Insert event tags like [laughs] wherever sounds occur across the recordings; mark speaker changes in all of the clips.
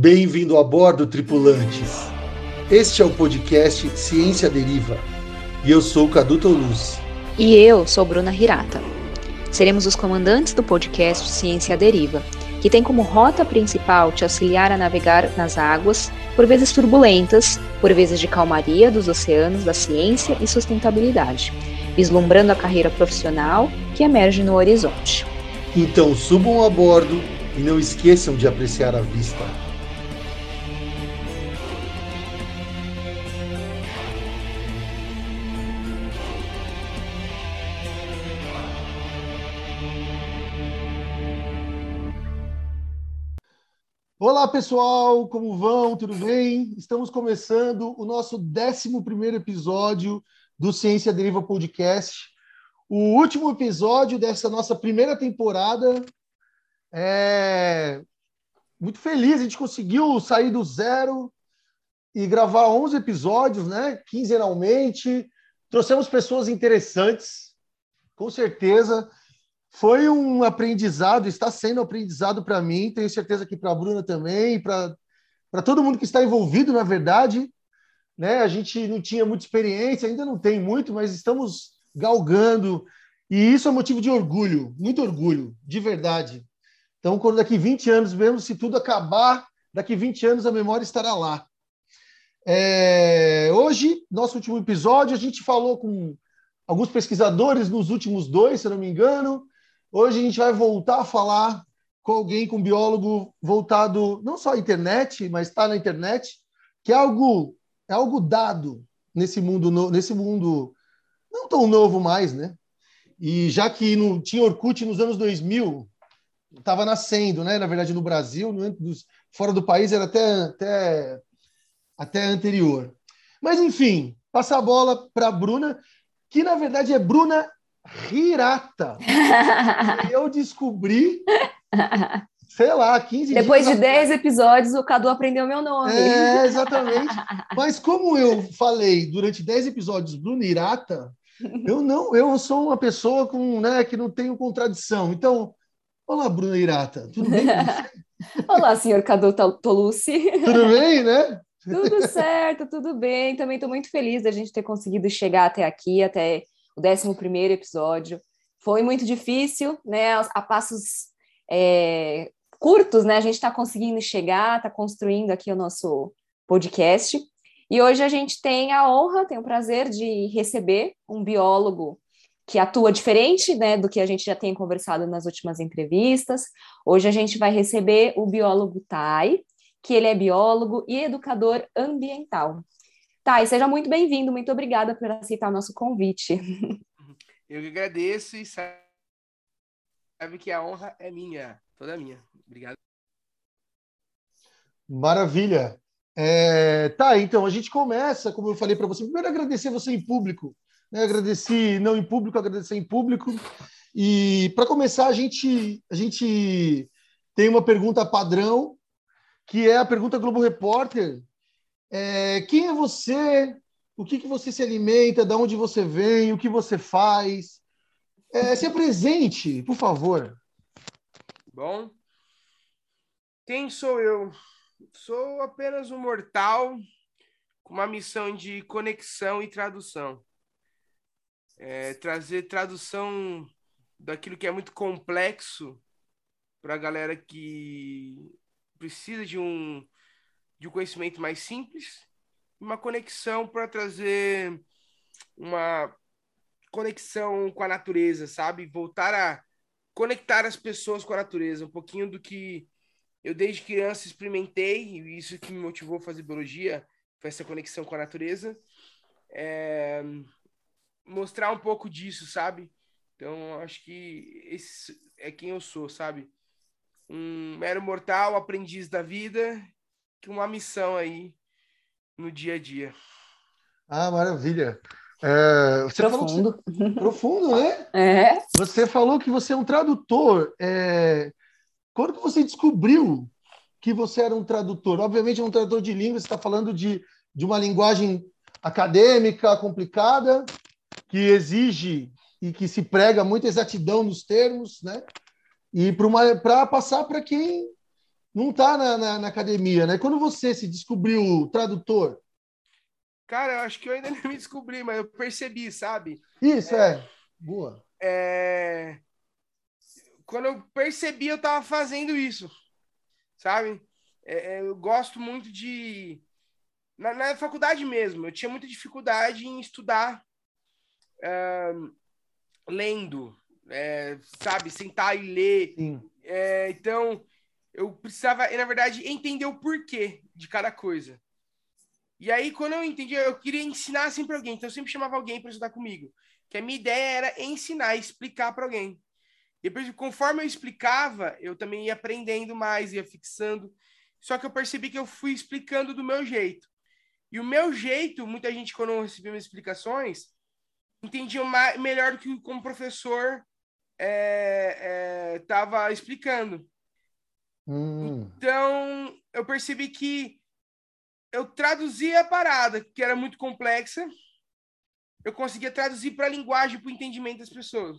Speaker 1: Bem-vindo a bordo, tripulantes. Este é o podcast Ciência Deriva e eu sou o Cadu Toluz.
Speaker 2: E eu sou Bruna Hirata. Seremos os comandantes do podcast Ciência Deriva, que tem como rota principal te auxiliar a navegar nas águas, por vezes turbulentas, por vezes de calmaria dos oceanos da ciência e sustentabilidade, vislumbrando a carreira profissional que emerge no horizonte.
Speaker 1: Então subam a bordo e não esqueçam de apreciar a vista. Olá pessoal, como vão? Tudo bem? Estamos começando o nosso 11 episódio do Ciência Deriva Podcast. O último episódio dessa nossa primeira temporada. É... Muito feliz, a gente conseguiu sair do zero e gravar 11 episódios, né? Quinzenalmente. Trouxemos pessoas interessantes, com certeza. Foi um aprendizado, está sendo um aprendizado para mim, tenho certeza que para a Bruna também, para todo mundo que está envolvido, na verdade. Né? A gente não tinha muita experiência, ainda não tem muito, mas estamos galgando, e isso é motivo de orgulho, muito orgulho, de verdade. Então, quando daqui 20 anos, mesmo se tudo acabar, daqui 20 anos a memória estará lá. É, hoje, nosso último episódio, a gente falou com alguns pesquisadores nos últimos dois, se não me engano, Hoje a gente vai voltar a falar com alguém, com um biólogo voltado não só à internet, mas está na internet, que é algo, é algo dado nesse mundo, nesse mundo não tão novo mais, né? E já que não tinha Orkut nos anos 2000, estava nascendo, né? Na verdade, no Brasil, no, fora do país era até, até, até anterior. Mas, enfim, passar a bola para a Bruna, que na verdade é Bruna Hirata. eu descobri, sei lá, 15
Speaker 2: Depois dias. Depois de 10 episódios, o Cadu aprendeu meu nome.
Speaker 1: É, exatamente. Mas como eu falei durante 10 episódios Bruno Hirata, eu não, eu sou uma pessoa com, né, que não tenho contradição. Então, olá, Bruno Hirata, tudo bem? [laughs]
Speaker 2: olá, senhor Cadu Tolucci.
Speaker 1: Tudo bem, né?
Speaker 2: Tudo certo, tudo bem. Também estou muito feliz da gente ter conseguido chegar até aqui, até o 11 episódio. Foi muito difícil, né? A passos é, curtos, né? A gente está conseguindo chegar, está construindo aqui o nosso podcast. E hoje a gente tem a honra, tem o prazer de receber um biólogo que atua diferente né, do que a gente já tem conversado nas últimas entrevistas. Hoje a gente vai receber o biólogo Tai, que ele é biólogo e educador ambiental. Thay, seja muito bem-vindo, muito obrigada por aceitar o nosso convite. [laughs]
Speaker 3: Eu que agradeço e sabe que a honra é minha, toda minha. Obrigado.
Speaker 1: Maravilha. É, tá, então a gente começa, como eu falei para você, primeiro agradecer você em público, né? Agradeci não em público, agradecer em público. E para começar, a gente a gente tem uma pergunta padrão, que é a pergunta Globo Repórter, é, quem é você? O que, que você se alimenta? De onde você vem? O que você faz? É, se apresente, por favor.
Speaker 3: Bom, quem sou eu? Sou apenas um mortal com uma missão de conexão e tradução. É, trazer tradução daquilo que é muito complexo para a galera que precisa de um de um conhecimento mais simples, uma conexão para trazer uma conexão com a natureza, sabe? Voltar a conectar as pessoas com a natureza, um pouquinho do que eu desde criança experimentei, e isso que me motivou a fazer biologia, foi essa conexão com a natureza. É... Mostrar um pouco disso, sabe? Então, acho que esse é quem eu sou, sabe? Um mero mortal, aprendiz da vida, que uma missão aí no dia a dia.
Speaker 1: Ah, maravilha. É,
Speaker 2: você profundo.
Speaker 1: Você... Profundo, né? [laughs]
Speaker 2: É.
Speaker 1: Você falou que você é um tradutor. É... Quando que você descobriu que você era um tradutor? Obviamente, é um tradutor de língua, você está falando de, de uma linguagem acadêmica complicada, que exige e que se prega muita exatidão nos termos, né? E para passar para quem não tá na, na, na academia, né? Quando você se descobriu tradutor?
Speaker 3: Cara, eu acho que eu ainda [laughs] não me descobri, mas eu percebi, sabe?
Speaker 1: Isso, é. é. Boa.
Speaker 3: É... Quando eu percebi, eu tava fazendo isso, sabe? É, é eu gosto muito de. Na, na, faculdade mesmo, eu tinha muita dificuldade em estudar uh, lendo, é, sabe? Sentar e ler. É, então, eu precisava, na verdade, entender o porquê de cada coisa. E aí, quando eu entendi, eu queria ensinar sempre alguém. Então, eu sempre chamava alguém para estudar comigo. Que a minha ideia era ensinar, explicar para alguém. Depois, conforme eu explicava, eu também ia aprendendo mais, ia fixando. Só que eu percebi que eu fui explicando do meu jeito. E o meu jeito, muita gente, quando recebia minhas explicações, entendia mais, melhor do que como professor estava é, é, explicando. Hum. Então, eu percebi que eu traduzia a parada, que era muito complexa, eu conseguia traduzir para a linguagem, para o entendimento das pessoas.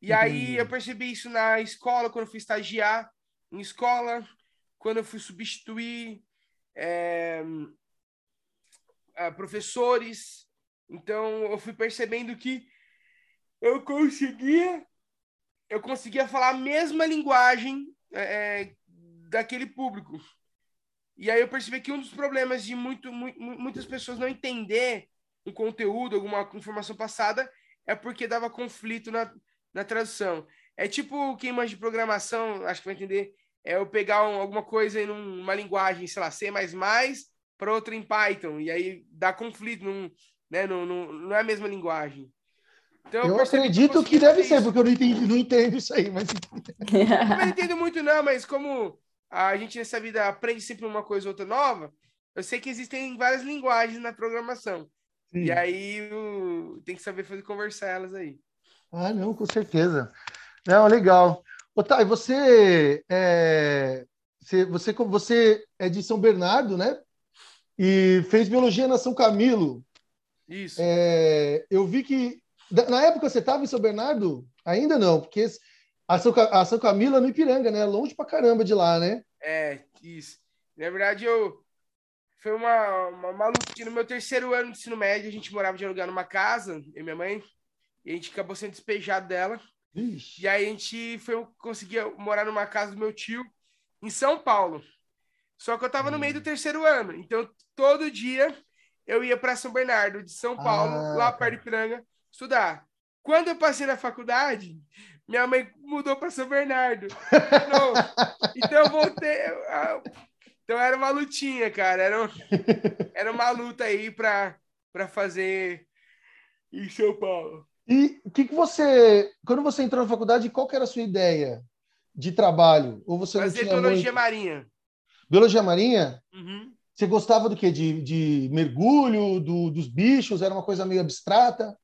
Speaker 3: E aí eu percebi isso na escola, quando eu fui estagiar em escola, quando eu fui substituir é, professores. Então eu fui percebendo que eu conseguia eu conseguia falar a mesma linguagem é, daquele público. E aí eu percebi que um dos problemas de muito, muitas pessoas não entender um conteúdo, alguma informação passada, é porque dava conflito na, na tradução. É tipo quem manja de programação, acho que vai entender, é eu pegar um, alguma coisa em uma linguagem, sei lá, C++, para outra em Python, e aí dá conflito, né, não, não, não é a mesma linguagem.
Speaker 1: Então, eu, eu acredito que, que deve ser, porque eu não, entendi, não entendo isso aí, mas... [laughs]
Speaker 3: eu não entendo muito não, mas como a gente nessa vida aprende sempre uma coisa ou outra nova, eu sei que existem várias linguagens na programação. Sim. E aí tem que saber fazer conversar elas aí.
Speaker 1: Ah, não, com certeza. Não, legal. Otávio, você é, você, você é de São Bernardo, né? E fez biologia na São Camilo.
Speaker 3: Isso.
Speaker 1: É, eu vi que na época você estava em São Bernardo? Ainda não, porque a São, a São Camilo é no Ipiranga, né? Longe pra caramba de lá, né?
Speaker 3: É, isso. Na verdade, eu. Foi uma, uma maluquice. No meu terceiro ano de ensino médio, a gente morava de alugar numa casa, eu e minha mãe, e a gente acabou sendo despejado dela. Ixi. E aí a gente foi conseguia morar numa casa do meu tio em São Paulo. Só que eu tava no meio do hum. terceiro ano. Então, todo dia eu ia para São Bernardo, de São Paulo, ah, lá perto de Piranga, estudar. Quando eu passei na faculdade, minha mãe mudou para São Bernardo. [laughs] então eu voltei. Então era uma lutinha, cara. Era, era uma luta aí para fazer em São Paulo.
Speaker 1: E o que, que você. Quando você entrou na faculdade, qual que era a sua ideia de trabalho? Ou você
Speaker 3: Fazer biologia muito... marinha.
Speaker 1: Biologia marinha?
Speaker 3: Uhum.
Speaker 1: Você gostava do quê? De, de mergulho, do, dos bichos? Era uma coisa meio abstrata?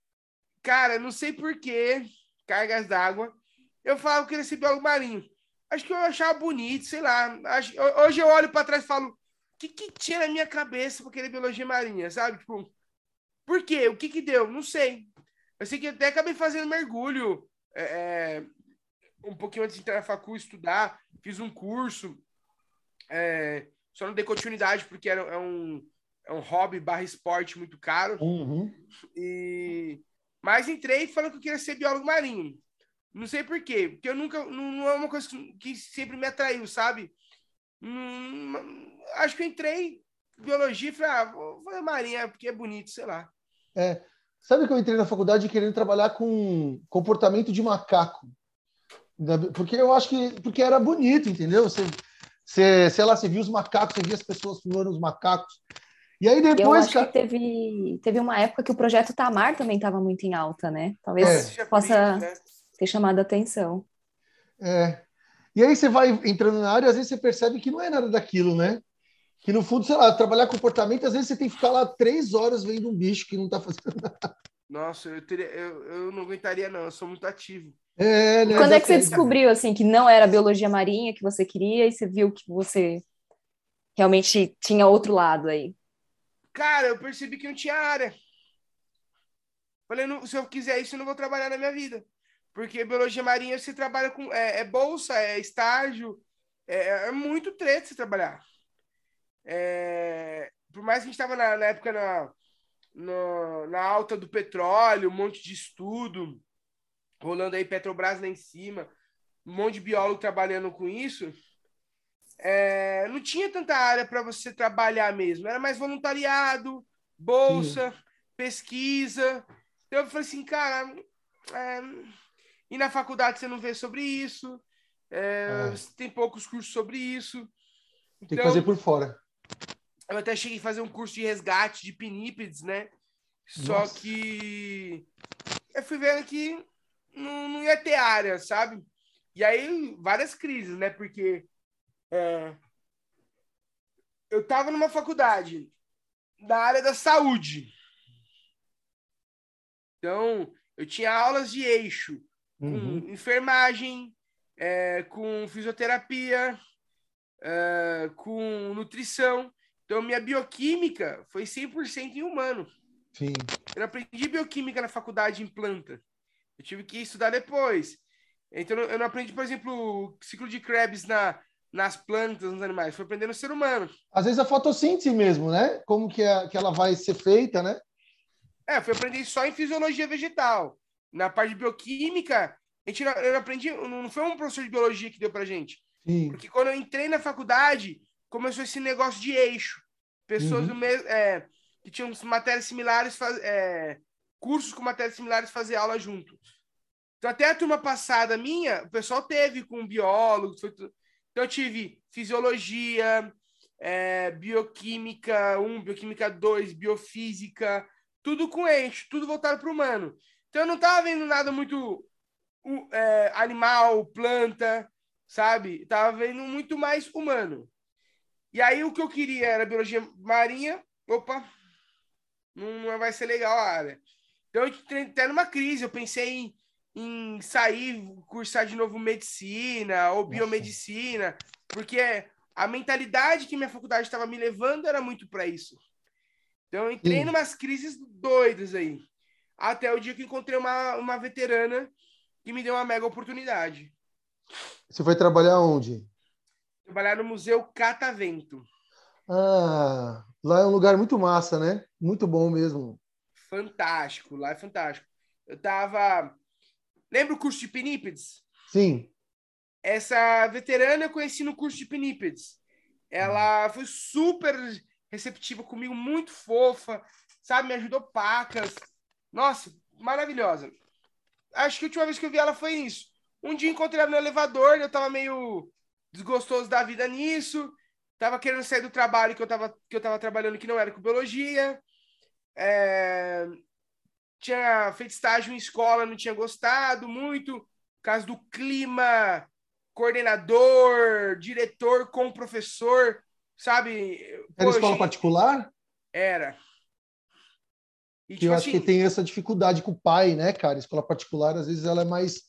Speaker 3: Cara, não sei porquê, cargas d'água eu falava que ser biólogo marinho. Acho que eu achava bonito, sei lá. Acho, hoje eu olho para trás e falo, o que, que tinha na minha cabeça para querer biologia marinha, sabe? Tipo, por quê? O que que deu? Não sei. Eu sei que até acabei fazendo mergulho é, é um pouquinho antes de entrar na facul estudar, fiz um curso, é, só não dei continuidade porque era, é, um, é um hobby barra esporte muito caro.
Speaker 1: Uhum.
Speaker 3: E... Mas entrei falando que eu queria ser biólogo marinho. Não sei por quê, porque eu nunca. Não, é uma coisa que sempre me atraiu, sabe? Hum, acho que eu entrei biologia e falei, ah, vou fazer marinha porque é bonito, sei lá.
Speaker 1: É. Sabe que eu entrei na faculdade querendo trabalhar com comportamento de macaco? Porque eu acho que porque era bonito, entendeu? Você, você sei lá, você via os macacos, você via as pessoas filmando os macacos. E aí depois. Eu
Speaker 2: acho que teve, teve uma época que o projeto Tamar também estava muito em alta, né? Talvez é. possa. Né? ter chamado a atenção.
Speaker 1: É. E aí você vai entrando na área e às vezes você percebe que não é nada daquilo, né? Que no fundo, sei lá, trabalhar comportamento, às vezes você tem que ficar lá três horas vendo um bicho que não está fazendo [laughs] nada.
Speaker 3: Nossa, eu, teria, eu, eu não aguentaria, não, eu sou muito ativo.
Speaker 1: É, né?
Speaker 2: Quando é que você descobriu assim que não era biologia marinha que você queria e você viu que você realmente tinha outro lado aí?
Speaker 3: Cara, eu percebi que não tinha área. Falei, se eu quiser isso, eu não vou trabalhar na minha vida. Porque biologia marinha você trabalha com. É, é bolsa, é estágio. é, é muito treta você trabalhar. É, por mais que a gente estava na, na, época na, na, na, alta do petróleo, um monte de estudo, rolando aí Petrobras lá em cima, um monte de biólogo trabalhando com isso, é, não tinha tanta área para você trabalhar mesmo. Era mais voluntariado, bolsa, pesquisa. Então eu falei assim, cara, é, e na faculdade você não vê sobre isso, é, é. tem poucos cursos sobre isso.
Speaker 1: Tem então, que fazer por fora.
Speaker 3: Eu até cheguei a fazer um curso de resgate de pinípedes, né? Só Nossa. que eu fui vendo que não, não ia ter área, sabe? E aí, várias crises, né? Porque é, eu estava numa faculdade da área da saúde. Então, eu tinha aulas de eixo, uhum. com enfermagem, é, com fisioterapia, é, com nutrição. Então, minha bioquímica foi 100% em humano.
Speaker 1: Sim.
Speaker 3: Eu aprendi bioquímica na faculdade em planta. Eu tive que estudar depois. Então, eu não aprendi, por exemplo, ciclo de Krebs na, nas plantas, nos animais, foi aprender no ser humano.
Speaker 1: Às vezes a fotossíntese mesmo, né? Como que, é, que ela vai ser feita, né?
Speaker 3: É, foi aprender só em fisiologia vegetal. Na parte de bioquímica, a gente não, eu aprendi, não foi um professor de biologia que deu pra gente. Sim. Porque quando eu entrei na faculdade, começou esse negócio de eixo. Pessoas uhum. do mesmo, é, que tinham matérias similares, faz, é, cursos com matérias similares fazer aula junto. Então, até a turma passada minha, o pessoal teve com biólogos, foi, então, eu tive fisiologia, é, bioquímica 1, bioquímica 2, biofísica, tudo com eixo, tudo voltado para o humano. Então, eu não estava vendo nada muito é, animal, planta, sabe? Estava vendo muito mais humano. E aí, o que eu queria era biologia marinha. Opa, não, não vai ser legal a área. Então, eu entrei até numa crise. Eu pensei em em sair, cursar de novo medicina ou biomedicina, porque a mentalidade que minha faculdade estava me levando era muito para isso. Então eu entrei em umas crises doidas aí. Até o dia que encontrei uma, uma veterana que me deu uma mega oportunidade.
Speaker 1: Você foi trabalhar onde?
Speaker 3: Trabalhar no Museu Catavento.
Speaker 1: Ah, lá é um lugar muito massa, né? Muito bom mesmo.
Speaker 3: Fantástico, lá é fantástico. Eu tava Lembra o curso de Pinípedes?
Speaker 1: Sim.
Speaker 3: Essa veterana eu conheci no curso de Pinípedes. Ela foi super receptiva comigo, muito fofa, sabe? Me ajudou pacas. Nossa, maravilhosa. Acho que a última vez que eu vi ela foi isso. Um dia encontrei ela no elevador, eu tava meio desgostoso da vida nisso. Tava querendo sair do trabalho que eu tava, que eu tava trabalhando que não era com biologia. É tinha feito estágio em escola, não tinha gostado muito, causa do clima, coordenador, diretor com professor, sabe?
Speaker 1: Era escola particular?
Speaker 3: Era.
Speaker 1: E, tipo, eu acho assim... que tem essa dificuldade com o pai, né, cara? Escola particular, às vezes, ela é mais.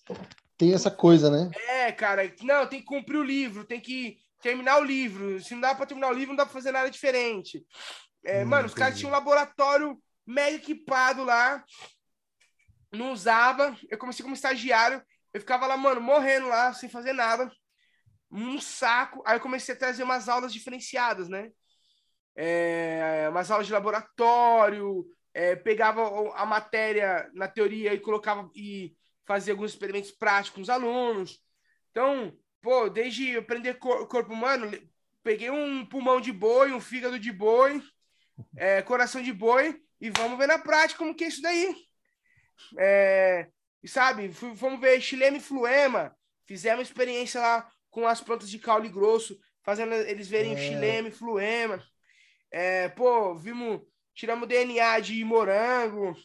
Speaker 1: Tem essa coisa, né?
Speaker 3: É, cara. Não, tem que cumprir o livro, tem que terminar o livro. Se não dá para terminar o livro, não dá para fazer nada diferente. É, hum, mano, os caras tinham um laboratório mega equipado lá. Não usava. Eu comecei como estagiário. Eu ficava lá, mano, morrendo lá, sem fazer nada. Um saco. Aí eu comecei a trazer umas aulas diferenciadas, né? É, umas aulas de laboratório. É, pegava a matéria na teoria e colocava e fazia alguns experimentos práticos com os alunos. Então, pô, desde aprender cor, corpo humano, peguei um pulmão de boi, um fígado de boi, é, coração de boi e vamos ver na prática como que é isso daí. É, sabe, vamos ver Chilema e Fluema, fizemos experiência lá com as plantas de caule grosso, fazendo eles verem é. Chilema e Fluema. É, pô, vimos, tiramos DNA de morango,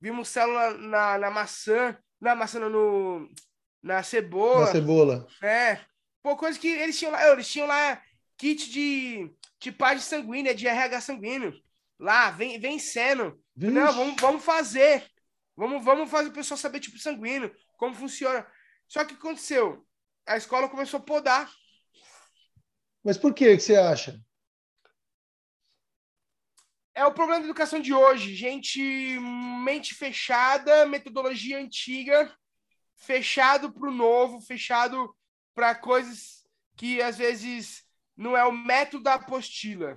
Speaker 3: vimos célula na, na maçã, na maçã no, na cebola.
Speaker 1: Na cebola.
Speaker 3: É. Pô, coisa que eles tinham lá, eles tinham lá kit de tipagem sanguínea, de RH sanguíneo lá, vem, vencendo. Não, vamos, vamos fazer. Vamos, vamos fazer o pessoal saber tipo sanguíneo, como funciona. Só que aconteceu? A escola começou a podar.
Speaker 1: Mas por que, que você acha?
Speaker 3: É o problema da educação de hoje. Gente, mente fechada, metodologia antiga, fechado para o novo, fechado para coisas que às vezes não é o método da apostila.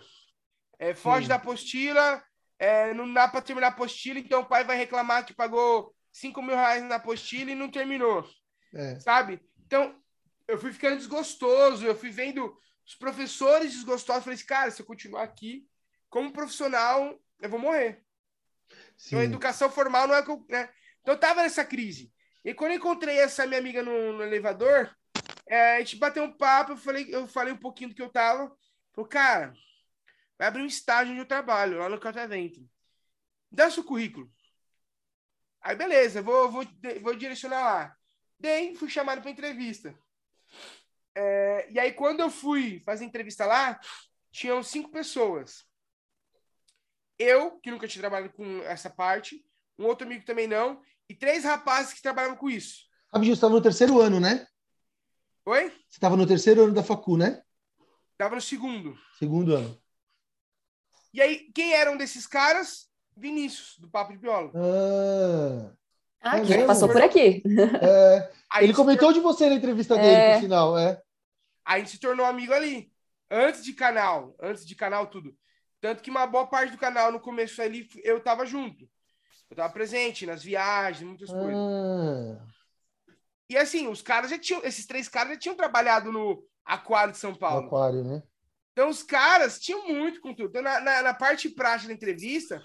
Speaker 3: É, foge
Speaker 1: Sim.
Speaker 3: da apostila, é, não dá para terminar a apostila, então o pai vai reclamar que pagou 5 mil reais na apostila e não terminou,
Speaker 1: É.
Speaker 3: sabe? Então, eu fui ficando desgostoso, eu fui vendo os professores desgostosos, falei assim, cara, se eu continuar aqui, como profissional, eu vou morrer. Então, a
Speaker 1: Sim.
Speaker 3: educação formal não é o que eu. Né? Então, eu tava nessa crise. E quando eu encontrei essa minha amiga no, no elevador, é, a gente bateu um papo, eu falei, eu falei um pouquinho do que eu tava. Falei, cara, vai abrir um estágio eu trabalho, lá no Catavento. Dá seu currículo. Aí, beleza, vou, vou, vou direcionar lá. Dei, fui chamado para entrevista. É, e aí, quando eu fui fazer entrevista lá, tinham cinco pessoas. Eu, que nunca tinha trabalhado com essa parte, um outro amigo também não, e três rapazes que trabalhavam com isso.
Speaker 1: Rapidinho, você estava no terceiro ano, né?
Speaker 3: Oi?
Speaker 1: Você estava no terceiro ano da facu, né?
Speaker 3: Tava no segundo.
Speaker 1: Segundo ano.
Speaker 3: E aí, quem eram desses caras? Vinícius, do Papo de Viola.
Speaker 1: Ah,
Speaker 2: Ah,
Speaker 1: É
Speaker 2: que passou por aqui.
Speaker 1: é. Ele comentou
Speaker 3: tor-
Speaker 1: de você na entrevista dele,
Speaker 2: É.
Speaker 1: por sinal. É.
Speaker 3: Aí a gente se tornou amigo ali. Antes de canal, antes de canal, tudo. Tanto que uma boa parte do canal, no começo ali, eu tava junto. Eu tava presente nas viagens, muitas coisas.
Speaker 1: Ah,
Speaker 3: E assim, os caras já tinham, esses três caras já tinham trabalhado no Aquário de São
Speaker 1: no
Speaker 3: Paulo.
Speaker 1: aquário, né?
Speaker 3: Então os caras tinham muito conteúdo. Então, na, na, na parte prática da entrevista,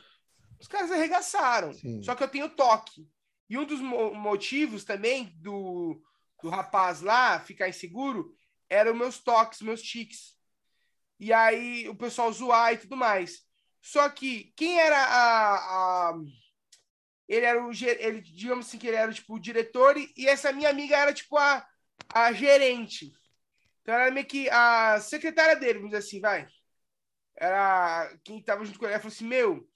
Speaker 3: os caras arregaçaram.
Speaker 1: Sim.
Speaker 3: Só que eu tenho toque. E um dos mo- motivos também do, do rapaz lá ficar inseguro eram meus toques, meus tiques. E aí o pessoal zoar e tudo mais. Só que quem era a. a- ele era o. Ele, digamos assim, que ele era tipo o diretor, e, e essa minha amiga era tipo a, a gerente. Então ela era meio que a secretária dele, vamos dizer assim, vai. Era quem tava junto com ele. Ela falou assim: Meu,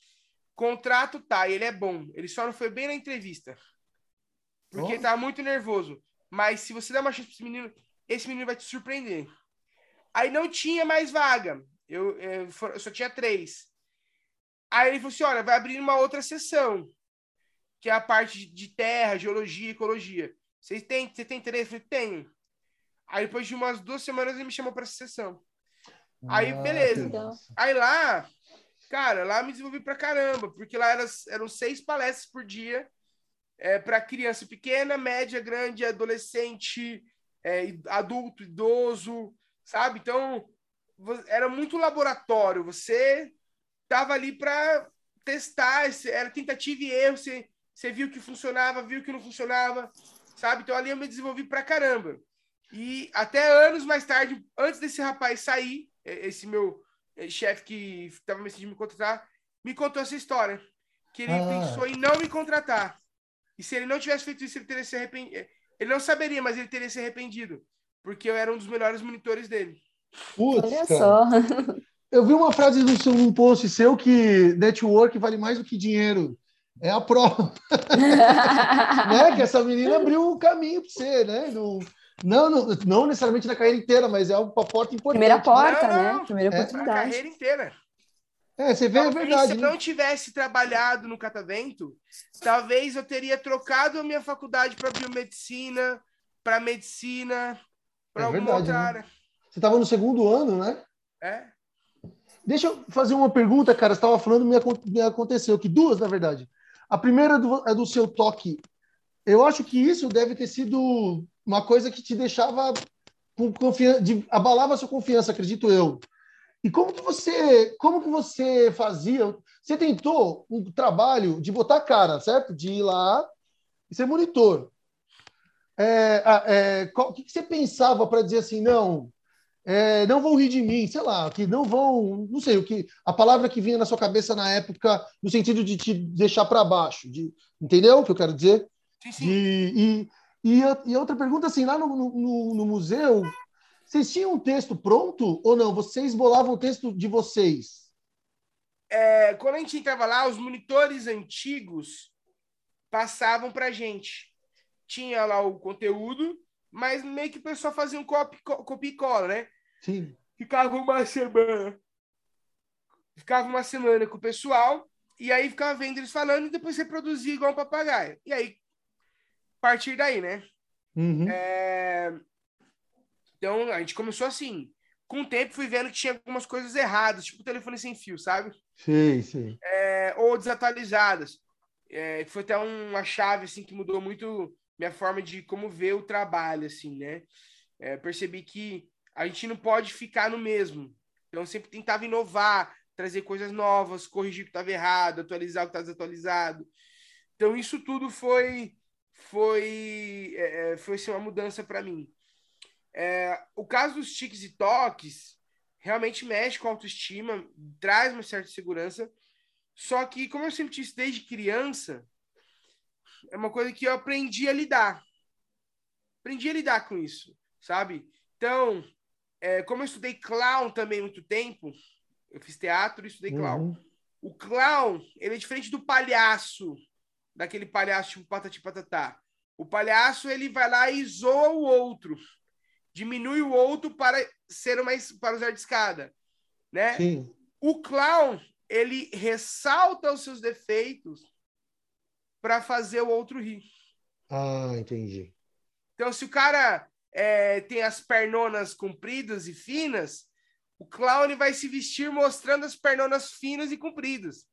Speaker 3: contrato tá, ele é bom. Ele só não foi bem na entrevista. Porque
Speaker 1: Oh.
Speaker 3: ele tava muito nervoso. Mas se você der uma chance pra esse menino, esse menino vai te surpreender. Aí não tinha mais vaga. Eu, eu, for- eu só tinha três. Aí ele falou assim: olha, vai abrir uma outra sessão, que é a parte de- de terra, geologia, ecologia. Vocês têm, você tem interesse? Eu falei, tenho. Aí depois de umas duas semanas ele me chamou para essa sessão. Aí,
Speaker 1: Ah,
Speaker 3: beleza. Aí lá, cara, lá me desenvolvi pra caramba, porque lá era, eram seis palestras por dia é, para criança pequena, média, grande, adolescente, é, adulto, idoso, sabe? Então, era muito laboratório. Você tava ali para testar, era tentativa e erro. Você, você viu que funcionava, viu que não funcionava, sabe? Então ali eu me desenvolvi pra caramba. E até anos mais tarde, antes desse rapaz sair, eh, esse meu eh, chefe que estava me decidindo me contratar, me contou essa história. Que ele
Speaker 1: Ah.
Speaker 3: pensou em não me contratar. E se ele não tivesse feito isso, ele teria se arrependido. Ele não saberia, mas ele teria se arrependido. Porque eu era um dos melhores monitores dele.
Speaker 1: Putz,
Speaker 2: Olha
Speaker 1: cara.
Speaker 2: só. [laughs]
Speaker 1: Eu vi uma frase no seu, num post seu que network vale mais do que dinheiro. É a prova, [laughs] né? Que essa menina abriu um caminho para você, né? Não, não, não, não necessariamente na carreira inteira, mas é para porta importante.
Speaker 2: Primeira porta,
Speaker 3: Não,
Speaker 2: né?
Speaker 3: não.
Speaker 2: Primeira
Speaker 1: É.
Speaker 3: A
Speaker 2: oportunidade.
Speaker 3: carreira inteira.
Speaker 1: É, você vê,
Speaker 3: Talvez
Speaker 1: verdade.
Speaker 3: se eu
Speaker 1: né?
Speaker 3: não tivesse trabalhado no Catavento, talvez eu teria trocado a minha faculdade para biomedicina, para medicina, para
Speaker 1: É
Speaker 3: alguma
Speaker 1: verdade,
Speaker 3: outra
Speaker 1: né?
Speaker 3: área.
Speaker 1: Você estava no segundo ano, né?
Speaker 3: É?
Speaker 1: Deixa eu fazer uma pergunta, cara. Você estava falando, me, me aconteceu que duas, na verdade. A primeira é do, é do seu toque. Eu acho que isso deve ter sido uma coisa que te deixava com confiança, abalava a sua confiança, acredito eu. E como que você, como que você fazia? Você tentou um trabalho de botar a cara, certo? De ir lá e ser monitor. É, a- é, qual- o que, que você pensava para dizer assim, não, é, não vão rir de mim, sei lá, que não vão, não sei o que, a palavra que vinha na sua cabeça na época, no sentido de te deixar para baixo, de, entendeu o que eu quero dizer?
Speaker 3: Sim, sim.
Speaker 1: De, e, e, e outra pergunta, assim, lá no, no, no museu, vocês tinham um texto pronto ou não? Vocês bolavam o texto de vocês?
Speaker 3: É, quando a gente entrava lá, os monitores antigos passavam para gente. Tinha lá o conteúdo, mas meio que o pessoal fazia um copy, e cola, né?
Speaker 1: Sim.
Speaker 3: ficava uma semana. Ficava uma semana com o pessoal, e aí ficava vendo eles falando e depois reproduzia igual um papagaio. E aí, partir daí, né?
Speaker 1: Uhum.
Speaker 3: É, Então, a gente começou assim. Com o tempo, fui vendo que tinha algumas coisas erradas, tipo telefone sem fio, sabe?
Speaker 1: Sim, sim.
Speaker 3: É, ou desatualizadas. É, foi até uma chave, assim, que mudou muito minha forma de como ver o trabalho, assim, né? É, percebi que a gente não pode ficar no mesmo. Então, sempre tentava inovar, trazer coisas novas, corrigir o que estava errado, atualizar o que estava desatualizado. Então, isso tudo foi foi é, é foi assim, uma mudança para mim. É, o caso dos tiques e toques realmente mexe com a autoestima, traz uma certa segurança. Só que, como eu sempre disse desde criança, é uma coisa que eu aprendi a lidar. Aprendi a lidar com isso, sabe? Então, é, como eu estudei clown também muito tempo, eu fiz teatro e estudei clown. Uhum. O clown, ele é diferente do palhaço, daquele palhaço tipo patati patatá. O palhaço, ele vai lá e zoa o outro diminui o outro para ser mais para usar de escada, né? Sim. O clown ele ressalta os seus defeitos para fazer o outro rir.
Speaker 1: Ah, entendi.
Speaker 3: Então, se o cara é, tem as pernonas compridas e finas, o clown ele vai se vestir mostrando as pernonas finas e compridas.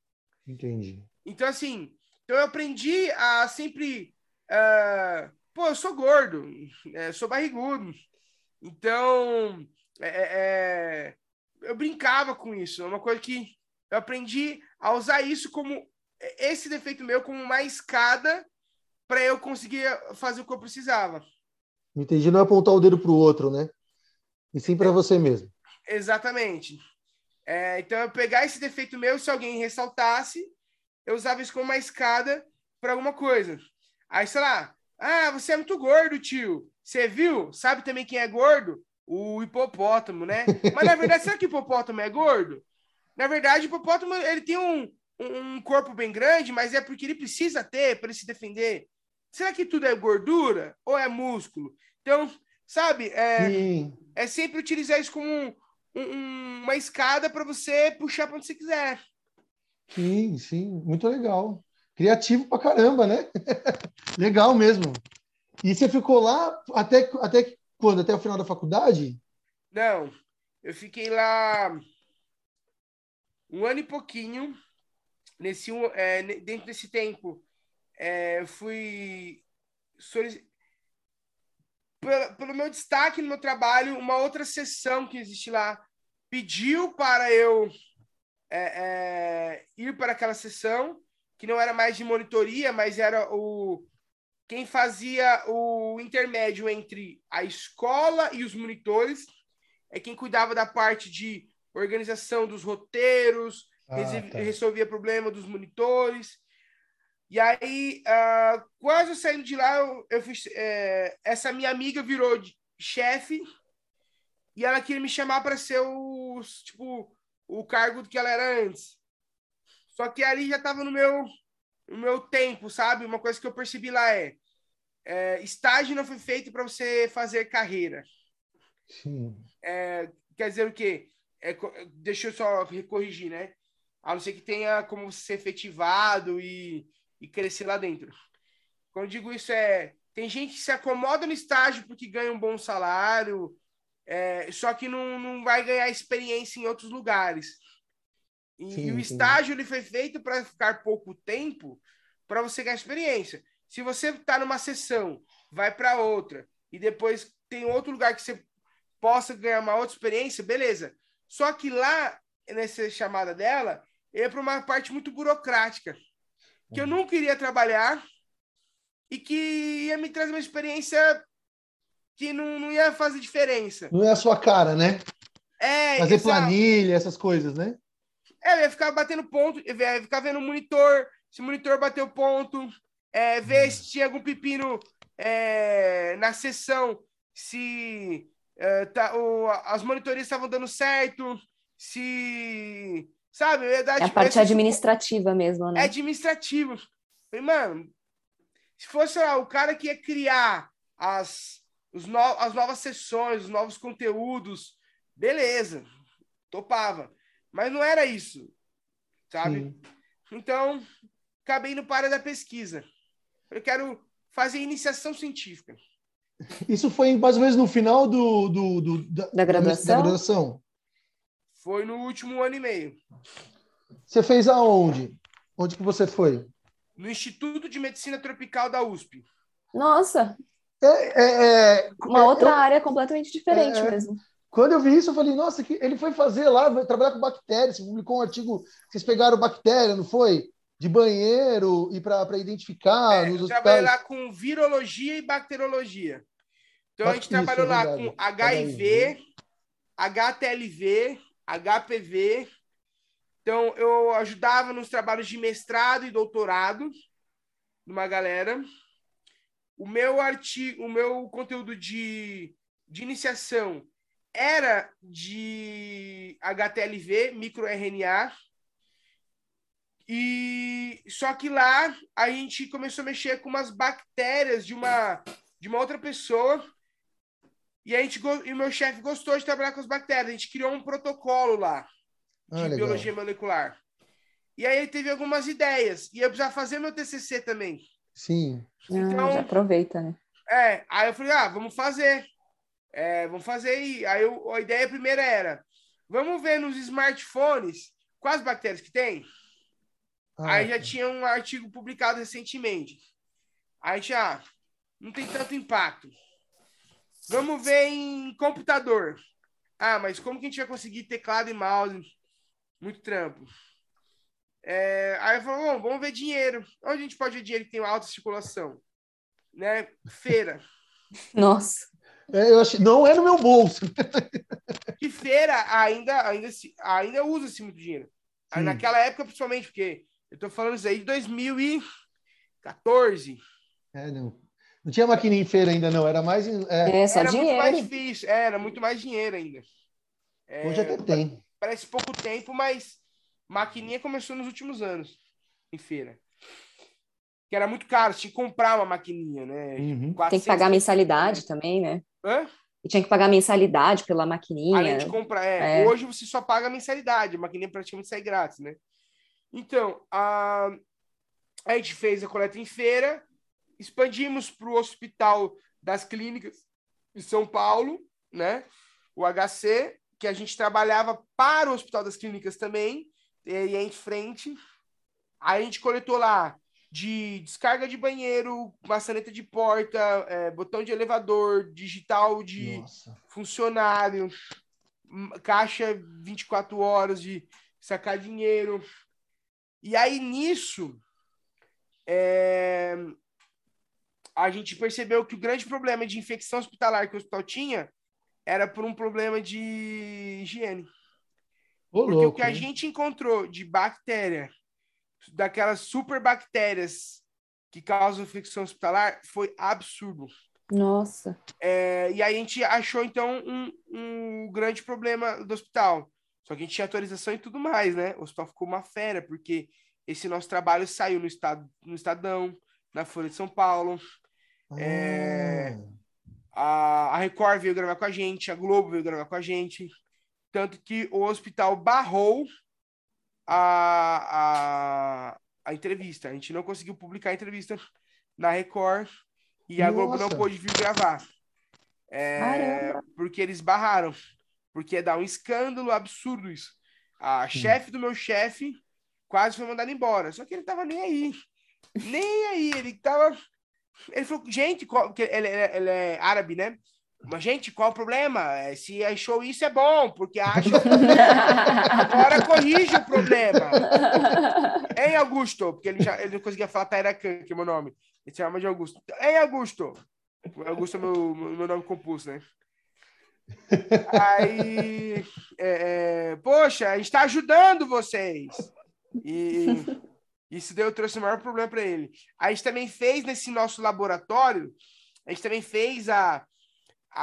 Speaker 1: Entendi.
Speaker 3: Então, assim, então eu aprendi a sempre. Uh, pô, eu sou gordo, é, sou barrigudo. Então, é, é, é, eu brincava com isso. É uma coisa que eu aprendi a usar isso como esse defeito meu como uma escada para eu conseguir fazer o que eu precisava.
Speaker 1: Entendi, não é apontar o dedo para o outro, né? E sim para é, você mesmo.
Speaker 3: Exatamente. É, então, eu pegar esse defeito meu, se alguém ressaltasse, eu usava isso como uma escada para alguma coisa. Aí, sei lá, ah, você é muito gordo, tio. Você viu? Sabe também quem é gordo? O hipopótamo, né? [laughs] Mas na verdade, será que o hipopótamo é gordo? Na verdade, o hipopótamo ele tem um, um corpo bem grande, mas é porque ele precisa ter para ele se defender. Será que tudo é gordura ou é músculo? Então, sabe, é, é sempre utilizar isso como um, um, uma escada para você puxar para onde você quiser.
Speaker 1: Sim, sim, muito legal. Criativo pra caramba, né? [laughs] legal mesmo. E você ficou lá até, até quando? Até o final da faculdade?
Speaker 3: Não, eu fiquei lá um ano e pouquinho. Nesse, é, dentro desse tempo, é, fui pelo, pelo meu destaque no meu trabalho, uma outra sessão que existe lá pediu para eu é, é, ir para aquela sessão, que não era mais de monitoria, mas era o quem fazia o intermédio entre a escola e os monitores é quem cuidava da parte de organização dos roteiros, ah, tá. resolvia problema dos monitores. E aí, uh, quase saindo de lá, eu, eu fiz, é, essa minha amiga virou chefe e ela queria me chamar para ser o, tipo, o cargo que ela era antes. Só que ali já estava no meu o meu tempo, sabe? Uma coisa que eu percebi lá é, é estágio não foi feito para você fazer carreira.
Speaker 1: Sim.
Speaker 3: É, quer dizer o quê? É, deixa eu só corrigir, né? A não ser que tenha como ser efetivado e, e crescer lá dentro. Quando eu digo isso, é. Tem gente que se acomoda no estágio porque ganha um bom salário, é, só que não, não vai ganhar experiência em outros lugares. E, sim, o estágio ele foi feito para ficar pouco tempo para você ganhar experiência. Se você está numa sessão, vai para outra e depois tem outro lugar que você possa ganhar uma outra experiência, beleza. Só que lá nessa chamada dela, é para uma parte muito burocrática, que eu uhum. não queria trabalhar e que ia me trazer uma experiência que não, não ia fazer diferença.
Speaker 1: Não é a sua cara, né?
Speaker 3: É,
Speaker 1: fazer exato. planilha, essas coisas, né?
Speaker 3: É, eu ia ficar batendo ponto, ia ficar vendo o monitor, se o monitor bateu ponto, é, ver uhum. se tinha algum pepino é, na sessão, se é, tá, o, as monitorias estavam dando certo, se. Sabe? Eu ia dar,
Speaker 2: é tipo, a parte administrativa mesmo, né?
Speaker 3: É administrativo. Falei, mano, se fosse lá, o cara que ia criar as, no, as novas sessões, os novos conteúdos, beleza, topava. Mas não era isso, sabe? Sim. Então, acabei indo para da pesquisa. Eu quero fazer iniciação científica.
Speaker 1: Isso foi mais ou menos no final do, do, do da,
Speaker 2: Da graduação?
Speaker 1: da graduação.
Speaker 3: Foi no último ano e meio.
Speaker 1: Você fez aonde? Onde que você foi?
Speaker 3: No Instituto de Medicina Tropical da USP.
Speaker 2: Nossa,
Speaker 1: É, é, é,
Speaker 2: uma
Speaker 1: é,
Speaker 2: outra
Speaker 1: eu-
Speaker 2: área completamente diferente
Speaker 1: É.
Speaker 2: mesmo.
Speaker 1: quando eu vi isso, eu falei, nossa, que ele foi fazer lá, vai trabalhar com bactérias. Você publicou um artigo, vocês pegaram bactéria, não foi? De banheiro e para identificar
Speaker 3: É,
Speaker 1: nos
Speaker 3: eu trabalhei lá com virologia e bacterologia. Então a gente
Speaker 1: Isso, é
Speaker 3: trabalhou lá
Speaker 1: verdade.
Speaker 3: com HIV, HTLV, HPV. Então eu ajudava nos trabalhos de mestrado e doutorado numa galera. O meu artigo, o meu conteúdo de, de iniciação era de HTLV, microRNA. E só que lá a gente começou a mexer com umas bactérias de uma de uma outra pessoa. E a gente e o meu chefe gostou de trabalhar com as bactérias. A gente criou um protocolo lá
Speaker 1: Ah,
Speaker 3: de
Speaker 1: legal.
Speaker 3: biologia molecular. E aí ele teve algumas ideias. E eu precisava fazer meu TCC também.
Speaker 1: Sim.
Speaker 2: Ah,
Speaker 3: Então-
Speaker 2: já aproveita, né?
Speaker 3: É, aí eu falei, ah, vamos fazer. É, vamos fazer aí. Aí eu- a ideia primeira era, vamos ver nos smartphones quais bactérias que tem.
Speaker 1: Ah,
Speaker 3: Aí já tinha um artigo publicado recentemente. Aí já não tem tanto impacto. Vamos ver em computador. Ah, mas como que a gente vai conseguir teclado e mouse? Muito trampo. É, aí eu falei, bom, vamos ver dinheiro. Onde a gente pode ver dinheiro que tem alta circulação? Né? Feira.
Speaker 2: Nossa,
Speaker 1: É, eu achei, não é no meu bolso.
Speaker 3: Que feira ainda, ainda, se- ainda usa-se muito dinheiro. Aí
Speaker 1: Sim.
Speaker 3: naquela época, principalmente, porque eu tô falando isso aí de 2014.
Speaker 1: É, não. Não tinha maquininha em feira ainda, não. Era mais. em- é,
Speaker 2: é só
Speaker 3: era muito mais
Speaker 2: dinheiro.
Speaker 3: difícil, é, era muito mais dinheiro ainda. É,
Speaker 1: hoje até tem.
Speaker 3: Parece pouco tempo, mas maquininha começou nos últimos anos em feira. Que era muito caro, você tinha que comprar uma maquininha, né?
Speaker 1: Uhum.
Speaker 2: Tem que
Speaker 3: 400
Speaker 2: pagar mensalidade também, né?
Speaker 3: Hã?
Speaker 2: E tinha que pagar mensalidade pela
Speaker 3: Além
Speaker 2: maquininha.
Speaker 3: de comprar. É,
Speaker 2: É.
Speaker 3: Hoje você só paga a mensalidade, a maquininha praticamente sai grátis, né? Então, a, a gente fez a coleta em feira, expandimos para o Hospital das Clínicas de São Paulo, né? O HC, que a gente trabalhava para o Hospital das Clínicas também, e aí em frente. Aí a gente coletou lá de descarga de banheiro, maçaneta de porta, é, botão de elevador, digital de
Speaker 1: Nossa.
Speaker 3: funcionário, caixa 24 horas de sacar dinheiro. E aí nisso, é, a gente percebeu que o grande problema de infecção hospitalar que o hospital tinha era por um problema de higiene.
Speaker 1: Ô,
Speaker 3: Porque
Speaker 1: louco.
Speaker 3: o que a gente encontrou de bactéria, daquelas super bactérias que causam infecção hospitalar, foi absurdo.
Speaker 2: Nossa.
Speaker 3: É, e aí a gente achou, então, um, um grande problema do hospital. Só que a gente tinha autorização e tudo mais, né? O hospital ficou uma fera, porque esse nosso trabalho saiu no, estado, no Estadão, na Folha de São Paulo. é,
Speaker 1: Ah,
Speaker 3: A, a Record veio gravar com a gente, a Globo veio gravar com a gente. Tanto que o hospital barrou a, a, a entrevista. A gente não conseguiu publicar a entrevista na Record e a Globo não pôde vir gravar. É, porque eles barraram. Porque dá um escândalo absurdo isso. A
Speaker 1: Sim.
Speaker 3: chefe do meu chefe quase foi mandada embora. Só que ele tava nem aí. Nem aí. Ele tava. Ele falou, gente, ele, ele- ele é árabe, né? Mas, gente, qual o problema? É, Se achou isso é bom, porque [laughs] acha. Agora corrige o problema. Hein, Augusto? Porque ele, já, ele não conseguia falar Tairacan, que é meu nome. Ele se chama de Augusto. Hein, Augusto? Augusto é meu, meu nome compulso, né? Aí, é, é, poxa, a gente está ajudando vocês. E isso deu, trouxe o maior problema para ele. A gente também fez nesse nosso laboratório, a gente também fez a,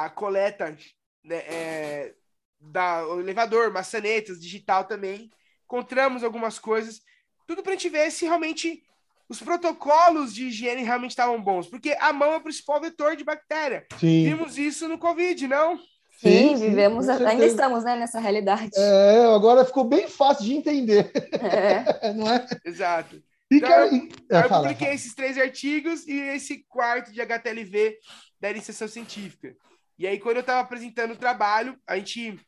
Speaker 3: a coleta né, é, da o elevador, maçanetas, digital também. Encontramos algumas coisas, tudo para a gente ver se realmente os protocolos de higiene realmente estavam bons, porque a mão é o principal vetor de bactéria.
Speaker 1: sim.
Speaker 3: Vimos isso no Covid, não?
Speaker 2: Sim,
Speaker 1: Sim,
Speaker 2: vivemos, ainda estamos né, nessa realidade.
Speaker 1: É, agora ficou bem fácil de entender,
Speaker 2: É. [laughs]
Speaker 1: não é?
Speaker 3: Exato.
Speaker 1: E,
Speaker 3: Então,
Speaker 1: cara, e- é,
Speaker 3: Aí eu
Speaker 1: fala,
Speaker 3: publiquei
Speaker 1: fala.
Speaker 3: esses três artigos e esse quarto de HTLV da iniciação científica. E aí, quando eu estava apresentando o trabalho, a gente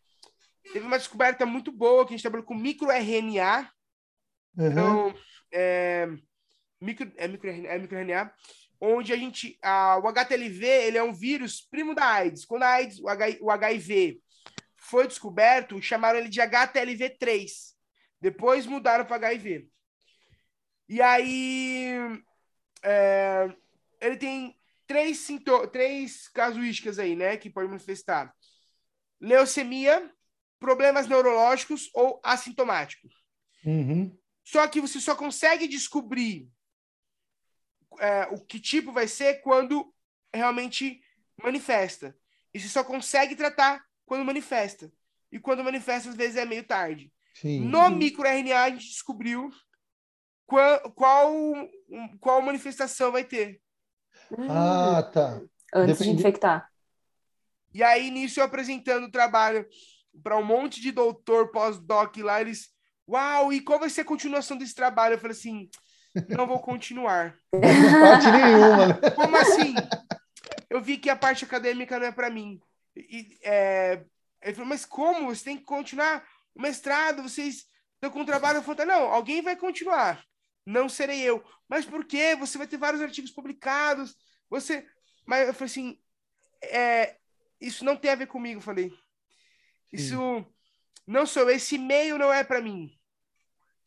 Speaker 3: teve uma descoberta muito boa, que a gente trabalhou com microRNA. Uhum. Então, é, micro, é, microRNA, é microRNA, onde a gente, a, o HTLV, ele é um vírus primo da AIDS. Quando a AIDS, o, H, o HIV foi descoberto, chamaram ele de HTLV3. Depois mudaram para HIV. E aí, é, ele tem três, três casuísticas aí, né, que pode manifestar. Leucemia, problemas neurológicos ou assintomáticos.
Speaker 1: Uhum.
Speaker 3: Só que você só consegue descobrir é, o que tipo vai ser quando realmente manifesta. E você só consegue tratar quando manifesta. E quando manifesta, às vezes, é meio tarde.
Speaker 1: Sim.
Speaker 3: No microRNA, a gente descobriu qual, qual, qual manifestação vai ter.
Speaker 1: Ah, tá.
Speaker 2: Antes Depende... de infectar.
Speaker 3: E aí, nisso, eu apresentando o trabalho para um monte de doutor pós-doc lá, eles. Uau, e qual vai ser a continuação desse trabalho? Eu falei assim, não vou continuar.
Speaker 1: parte nenhuma. Né? [laughs]
Speaker 3: Como assim? Eu vi que a parte acadêmica não é para mim. E, é... Ele falou, mas como? Você tem que continuar o mestrado, vocês estão com um trabalho. Eu falei, não, alguém vai continuar. Não serei eu. Mas por quê? Você vai ter vários artigos publicados. Você. Mas eu falei assim, é... isso não tem a ver comigo, eu falei. Isso Sim. não sou esse meio não é para mim.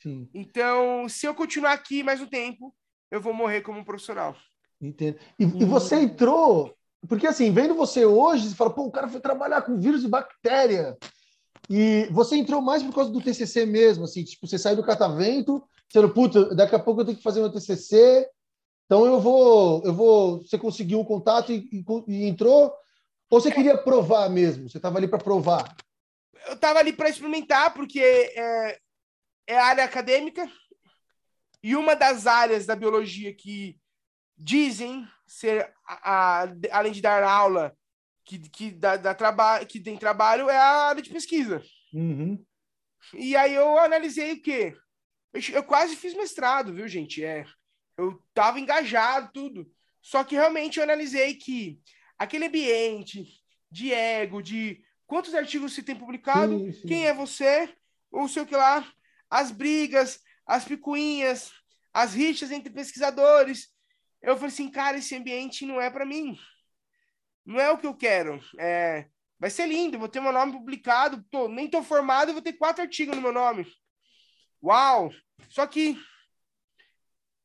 Speaker 1: Sim.
Speaker 3: Então, se eu continuar aqui mais um tempo, eu vou morrer como um profissional.
Speaker 1: Entendo. E, e você entrou, porque assim, vendo você hoje, você fala, pô, o cara foi trabalhar com vírus e bactéria. E você entrou mais por causa do TCC mesmo, assim, tipo, você saiu do catavento, falou, puta, daqui a pouco eu tenho que fazer meu TCC, então eu vou, eu vou, você conseguiu o um contato e, e, e, entrou, ou você queria provar mesmo? Você estava ali para provar?
Speaker 3: eu estava ali para experimentar, porque é, é área acadêmica e uma das áreas da biologia que dizem ser, a, a, além de dar aula, que, que, dá, dá traba, que tem trabalho, é a área de pesquisa.
Speaker 1: Uhum.
Speaker 3: E aí eu analisei o quê? Eu, quase fiz mestrado, viu, gente? É, eu estava engajado, tudo. Só que realmente eu analisei que aquele ambiente de ego, de quantos artigos você tem publicado, sim, sim. quem é você, ou sei o que lá, as brigas, as picuinhas, as rixas entre pesquisadores. Eu falei assim, cara, esse ambiente não é para mim. Não é o que eu quero. É, vai ser lindo, vou ter meu nome publicado, tô, nem tô formado, vou ter quatro artigos no meu nome. Uau! Só que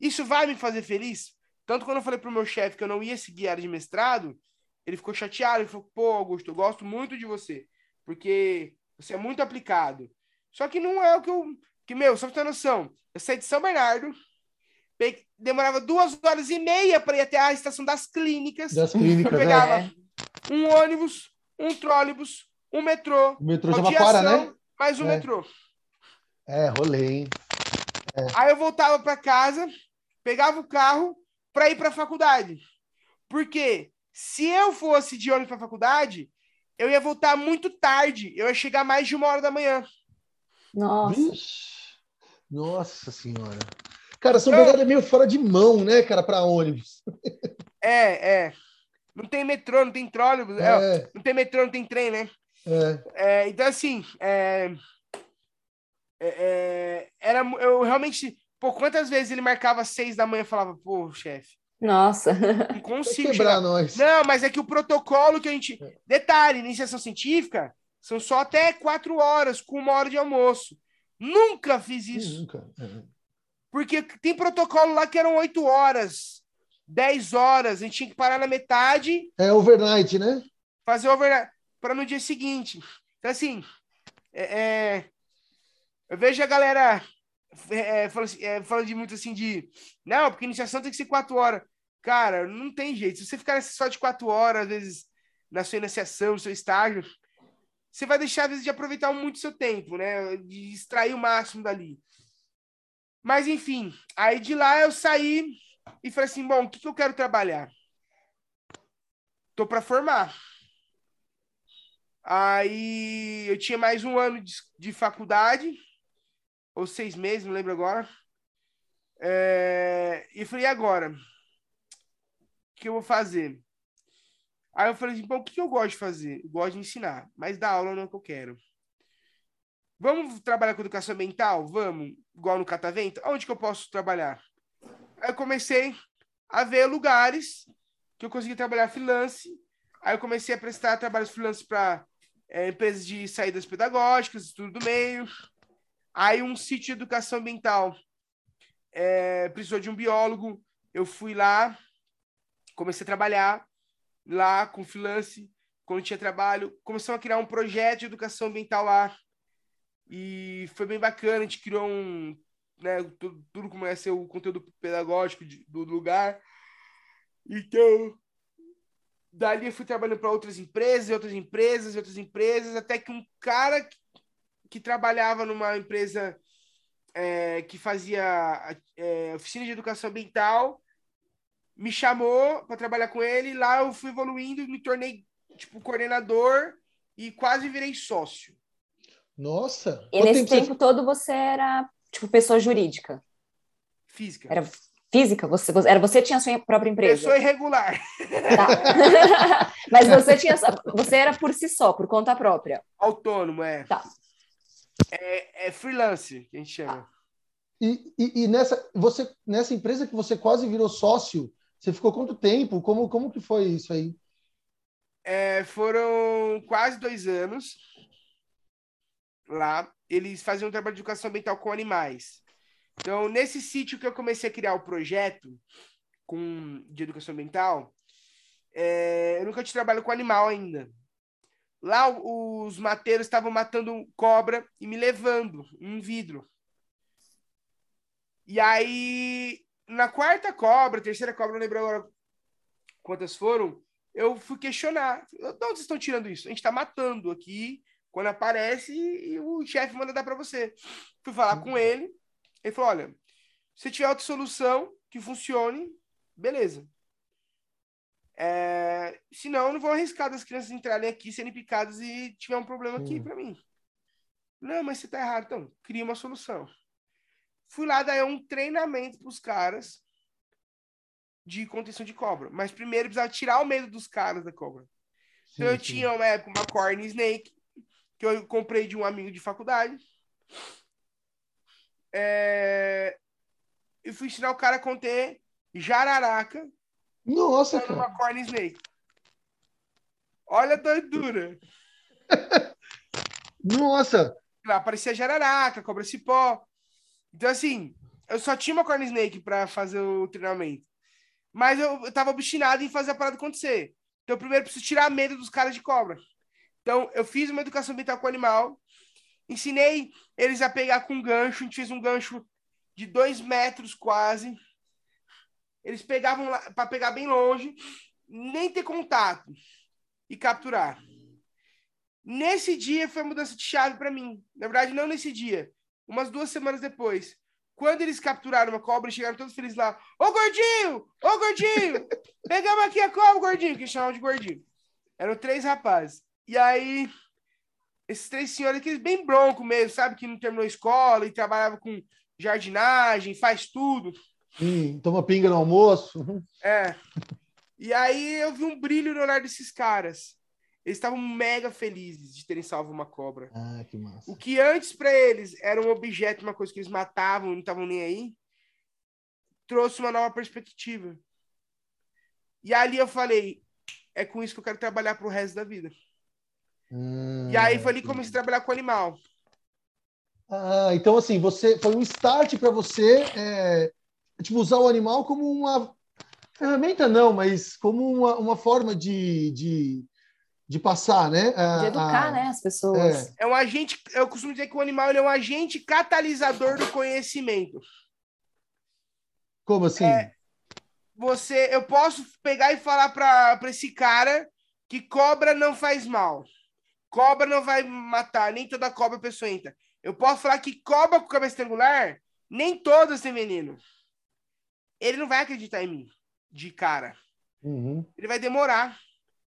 Speaker 3: isso vai me fazer feliz? Tanto quando eu falei pro meu chefe que eu não ia seguir a área de mestrado, ele ficou chateado, ele falou, pô, Augusto, eu gosto muito de você, porque você é muito aplicado. Só que não é o que eu... Que, meu, só pra ter noção, eu saí de São Bernardo, demorava duas horas e meia para ir até a estação das clínicas.
Speaker 1: Das clínicas,
Speaker 3: eu pegava é. um ônibus, um trólebus, um metrô.
Speaker 1: O metrô já para, né?
Speaker 3: Mais um é. metrô.
Speaker 1: É, rolei, hein?
Speaker 3: É. Aí eu voltava para casa, pegava o carro para ir para a faculdade. Por quê? Se eu fosse de ônibus para a faculdade, eu ia voltar muito tarde. Eu ia chegar mais de uma hora da manhã.
Speaker 2: Nossa.
Speaker 1: Vixe. Nossa senhora. Cara, São Bernardo é meio fora de mão, né, cara, para ônibus.
Speaker 3: É, é. Não tem metrô, não tem trólebus. É. É, não tem metrô, não tem trem, né?
Speaker 1: É.
Speaker 3: é então, assim, é, é, era, eu realmente. Pô, quantas vezes ele marcava seis da manhã e falava, pô, chefe,
Speaker 2: nossa.
Speaker 3: Não [laughs] consigo chegar.
Speaker 1: Nós.
Speaker 3: Não, mas é que o protocolo que a gente. É. Detalhe, iniciação científica são só até quatro horas, com uma hora de almoço. Nunca fiz isso.
Speaker 1: Nunca. É.
Speaker 3: Porque tem protocolo lá que eram oito horas, dez horas, a gente tinha que parar na metade.
Speaker 1: É overnight, né?
Speaker 3: Fazer overnight para no dia seguinte. Então, assim, é, é, eu vejo a galera é, é, fala, assim, é, fala de muito assim de não, porque iniciação tem que ser quatro horas. Cara, não tem jeito. Se você ficar só de quatro horas, às vezes, na sua iniciação, no seu estágio, você vai deixar, às vezes, de aproveitar muito seu tempo, né? De extrair o máximo dali. Mas, enfim, aí de lá eu saí e falei assim: bom, o que, que eu quero trabalhar? Tô para formar. Aí eu tinha mais um ano de, de faculdade ou seis meses, não lembro agora. É... E falei, e agora? O que eu vou fazer? Aí eu falei assim, bom, o que eu gosto de fazer? Eu gosto de ensinar, mas dar aula não é o que eu quero. Vamos trabalhar com educação ambiental? Vamos, igual no Catavento? Onde que eu posso trabalhar? Aí eu comecei a ver lugares que eu consegui trabalhar freelance. Aí eu comecei a prestar trabalhos freelance para é, empresas de saídas pedagógicas, tudo do meio. Aí um sítio de educação ambiental é, precisou de um biólogo. Eu fui lá, comecei a trabalhar lá com freelance, quando tinha trabalho. Começamos a criar um projeto de educação ambiental lá. E foi bem bacana, a gente criou um. Né, tudo, tudo como é ser o conteúdo pedagógico de, do lugar. Então, dali eu fui trabalhando para outras empresas, outras empresas, outras empresas, até que um cara que, que trabalhava numa empresa é, que fazia é, oficina de educação ambiental me chamou para trabalhar com ele. Lá eu fui evoluindo e me tornei tipo coordenador e quase virei sócio.
Speaker 1: Nossa!
Speaker 2: E nesse tempo, você... todo você era tipo pessoa jurídica?
Speaker 3: Física.
Speaker 2: Era física? Você, você, era você tinha a sua própria empresa?
Speaker 3: Pessoa irregular.
Speaker 2: Tá. [laughs] Mas você tinha você era por si só, por conta própria.
Speaker 3: Autônomo, é.
Speaker 2: Tá.
Speaker 3: É, é freelance que a gente chama.
Speaker 1: E, e, e, nessa, você, nessa empresa que você quase virou sócio, você ficou quanto tempo? Como, como que foi isso aí?
Speaker 3: É, foram quase dois anos lá. Eles faziam um trabalho de educação ambiental com animais. Então, nesse sítio que eu comecei a criar o projeto com, de educação ambiental, é, eu nunca tinha trabalho com animal ainda. Lá, os mateiros estavam matando cobra e me levando um vidro. E aí, na quarta cobra, terceira cobra, não lembro agora quantas foram, eu fui questionar. De onde vocês estão tirando isso? A gente está matando aqui quando aparece e o chefe manda dar para você. Fui falar com ele, ele falou: olha, se tiver outra solução que funcione, beleza. É, senão, eu não vou arriscar das crianças entrarem aqui, serem picadas e tiver um problema aqui para mim. Não, mas você tá errado. Então, cria uma solução. Fui lá dar um treinamento para os caras de contenção de cobra. Mas primeiro precisava tirar o medo dos caras da cobra. Sim, então eu sim. tinha uma época uma corn snake que eu comprei de um amigo de faculdade. É... E fui ensinar o cara a conter jararaca.
Speaker 1: Nossa, cara.
Speaker 3: Uma corn snake. Olha a doidura. [laughs]
Speaker 1: Nossa.
Speaker 3: Lá aparecia jararaca, cobra cipó. Então, assim, eu só tinha uma corn snake para fazer o treinamento. Mas eu, eu tava obstinado em fazer a parada acontecer. Então, primeiro, eu preciso tirar medo dos caras de cobra. Então, eu fiz uma educação ambiental com o animal, ensinei eles a pegar com gancho, a gente fez um gancho de dois metros quase. Eles pegavam para pegar bem longe, nem ter contato e capturar. Nesse dia foi a mudança de chave para mim. Na verdade, não nesse dia umas duas semanas depois. Quando eles capturaram uma cobra, chegaram todos felizes lá. Ô, gordinho! Ô, gordinho! Pegamos aqui a cobra, gordinho, que chamavam de gordinho. Eram três rapazes. E aí, esses três senhores, aqueles bem bronco mesmo, sabe? Que não terminou a escola e trabalhava com jardinagem, faz tudo.
Speaker 1: Hum, toma pinga no almoço.
Speaker 3: É. E aí eu vi um brilho no olhar desses caras. Eles estavam mega felizes de terem salvo uma cobra.
Speaker 1: Ah, que massa.
Speaker 3: O que antes para eles era um objeto, uma coisa que eles matavam, não estavam nem aí, trouxe uma nova perspectiva. E ali eu falei, é com isso que eu quero trabalhar pro resto da vida. Hum, e aí foi ali que comecei a trabalhar com animal.
Speaker 1: Ah, então assim, você foi um start para você é, tipo, usar o animal como uma ferramenta, não, mas como uma, uma forma de, de de passar, né?
Speaker 2: A, de educar, a... né, as pessoas.
Speaker 3: É. é. um agente, eu costumo dizer que o animal é um agente catalisador do conhecimento.
Speaker 1: Como assim?
Speaker 3: É, você, eu posso pegar e falar para esse cara que cobra não faz mal. Cobra não vai matar, nem toda cobra peçonhenta. Eu posso falar que cobra com cabeça triangular, nem todas têm veneno. Ele não vai acreditar em mim, de cara.
Speaker 1: Uhum.
Speaker 3: Ele vai demorar.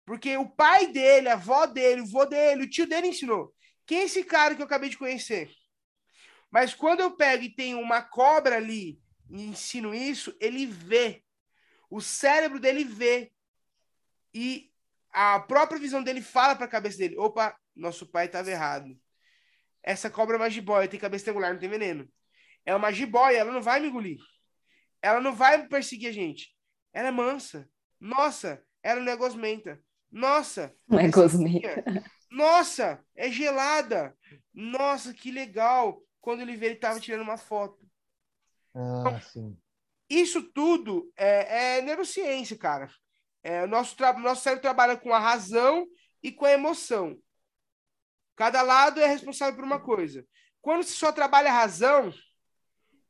Speaker 3: Porque o pai dele, a avó dele, o vô dele, o tio dele ensinou. Quem é esse cara que eu acabei de conhecer? Mas quando eu pego e tenho uma cobra ali e ensino isso, ele vê. O cérebro dele vê. E a própria visão dele fala para a cabeça dele: opa, nosso pai estava errado. Essa cobra é uma jiboia, tem cabeça triangular, não tem veneno. É uma jiboia, ela não vai me engolir. Ela não vai perseguir a gente. Ela é mansa. Nossa, ela não é gosmenta. Nossa,
Speaker 2: não é gosmenta.
Speaker 3: Nossa, é gelada. Nossa, que legal. Quando ele vê, ele estava tirando uma foto.
Speaker 1: Ah, então, sim.
Speaker 3: Isso tudo é, é neurociência, cara. É, nosso, nosso cérebro trabalha com a razão e com a emoção. Cada lado é responsável por uma coisa. Quando se só trabalha a razão,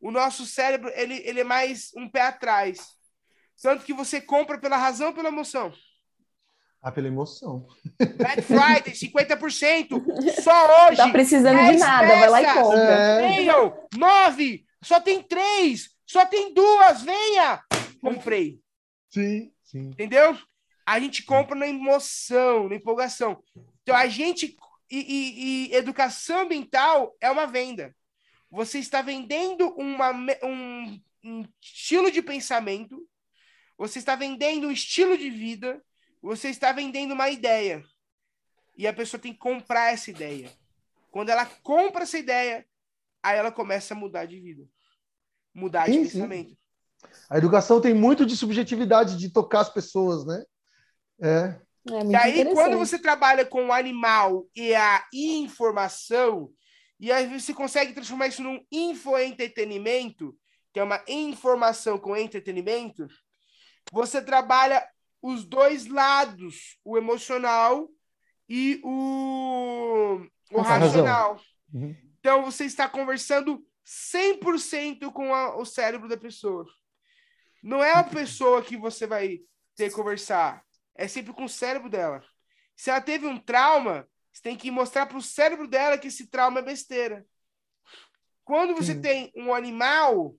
Speaker 3: o nosso cérebro ele, ele é mais um pé atrás. Tanto que você compra pela razão ou pela emoção?
Speaker 1: Ah, pela emoção.
Speaker 3: Black Friday, 50%. [laughs] Só hoje.
Speaker 2: Tá precisando de nada, peças. vai lá e compra.
Speaker 3: É. nove, só tem três, só tem duas, venha. Comprei.
Speaker 1: Sim, sim.
Speaker 3: Entendeu? A gente compra na emoção, na empolgação. Então, a gente. E, e, e educação ambiental é uma venda. Você está vendendo uma, um, um estilo de pensamento, você está vendendo um estilo de vida, você está vendendo uma ideia. E a pessoa tem que comprar essa ideia. Quando ela compra essa ideia, aí ela começa a mudar de vida. Mudar sim, de pensamento. Sim.
Speaker 1: A educação tem muito de subjetividade, de tocar as pessoas, né? É.
Speaker 3: é e aí, quando você trabalha com o animal e a informação, e aí você consegue transformar isso num infoentretenimento, que é uma informação com entretenimento, você trabalha os dois lados, o emocional e o, o racional. Uhum. Então, você está conversando 100% com a, o cérebro da pessoa. Não é a pessoa que você vai ter que conversar, é sempre com o cérebro dela. Se ela teve um trauma, você tem que mostrar para o cérebro dela que esse trauma é besteira. Quando você Sim. tem um animal,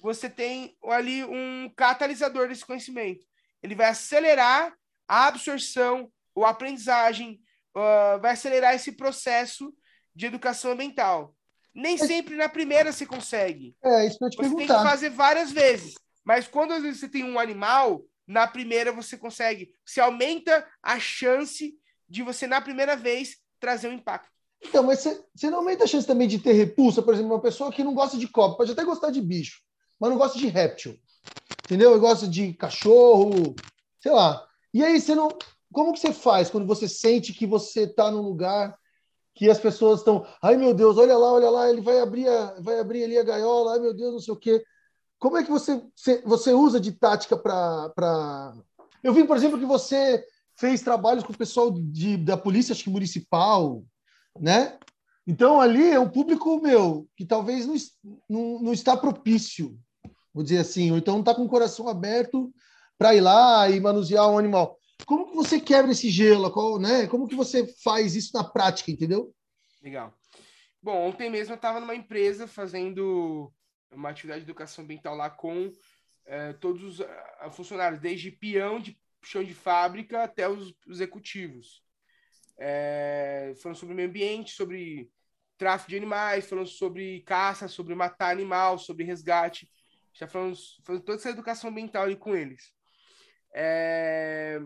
Speaker 3: você tem ali um catalisador desse conhecimento ele vai acelerar a absorção ou a aprendizagem, uh, vai acelerar esse processo de educação ambiental. Nem sempre na primeira você consegue.
Speaker 1: É, isso que eu te
Speaker 3: você
Speaker 1: perguntar.
Speaker 3: tem que fazer várias vezes. Mas quando às vezes você tem um animal, na primeira você consegue. Você aumenta a chance de você, na primeira vez, trazer um impacto.
Speaker 1: Então, mas você, não aumenta a chance também de ter repulsa, por exemplo, uma pessoa que não gosta de copo, pode até gostar de bicho, mas não gosta de réptil entendeu? Eu gosto de cachorro, sei lá. E aí você não. Como que você faz quando você sente que você está num lugar que as pessoas estão, ai meu Deus, olha lá, olha lá, ele vai abrir, a, vai abrir ali a gaiola, ai meu Deus, não sei o quê. Como é que você, você usa de tática para. Eu vi, por exemplo, que você fez trabalhos com o pessoal de, da polícia, acho que municipal, né? Então ali é um público meu que talvez não, não, não está propício vou dizer assim, ou então está com o coração aberto para ir lá e manusear um animal. Como que você quebra esse gelo? Qual, né? Como que você faz isso na prática, entendeu?
Speaker 3: Legal. Bom, ontem mesmo eu estava numa empresa fazendo uma atividade de educação ambiental lá com é, todos os uh, funcionários, desde peão de chão de fábrica até os executivos. É, falando sobre meio ambiente, sobre tráfico de animais, falando sobre caça, sobre matar animal, sobre resgate está falando, falando toda essa educação ambiental ali com eles. É...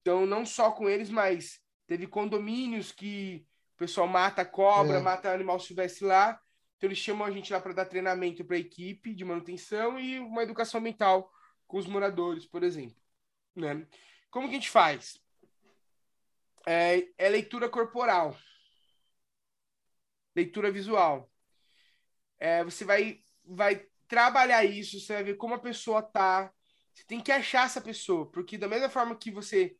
Speaker 3: Então, não só com eles, mas teve condomínios que o pessoal mata cobra, é. mata animal silvestre lá. Então, eles chamam a gente lá para dar treinamento para a equipe de manutenção e uma educação ambiental com os moradores, por exemplo. Né? Como que a gente faz? É, é leitura corporal, leitura visual. É, você vai, vai trabalhar isso, você vai ver como a pessoa tá. Você tem que achar essa pessoa, porque da mesma forma que você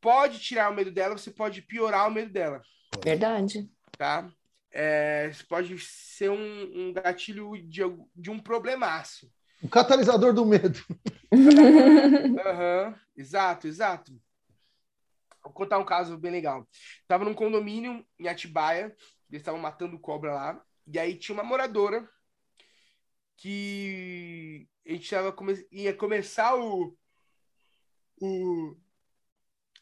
Speaker 3: pode tirar o medo dela, você pode piorar o medo dela.
Speaker 2: Verdade.
Speaker 3: Tá? É, pode ser um, um gatilho de, de um problemaço.
Speaker 1: O catalisador do medo. [laughs]
Speaker 3: uhum, exato, exato. Vou contar um caso bem legal. Tava num condomínio em Atibaia, eles estavam matando cobra lá, e aí tinha uma moradora que a gente tava come... ia começar o... o.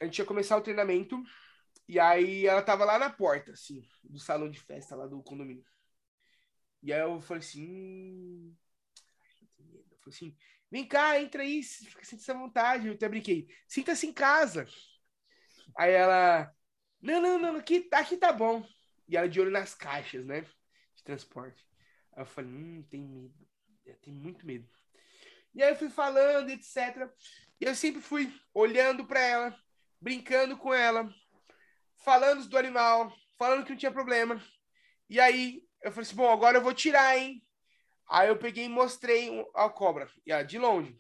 Speaker 3: A gente ia começar o treinamento. E aí ela tava lá na porta, assim, do salão de festa lá do condomínio. E aí eu falei assim. Hum, falei assim, Vem cá, entra aí, sinta-se vontade. Eu até brinquei. Sinta-se em casa. Aí ela, não, não, não, aqui, aqui tá bom. E ela de olho nas caixas, né? De transporte. Aí eu falei, hum, tem medo. Tem muito medo. E aí eu fui falando, etc. E eu sempre fui olhando para ela, brincando com ela, falando do animal, falando que não tinha problema. E aí eu falei assim, bom, agora eu vou tirar, hein? Aí eu peguei e mostrei a cobra, de longe.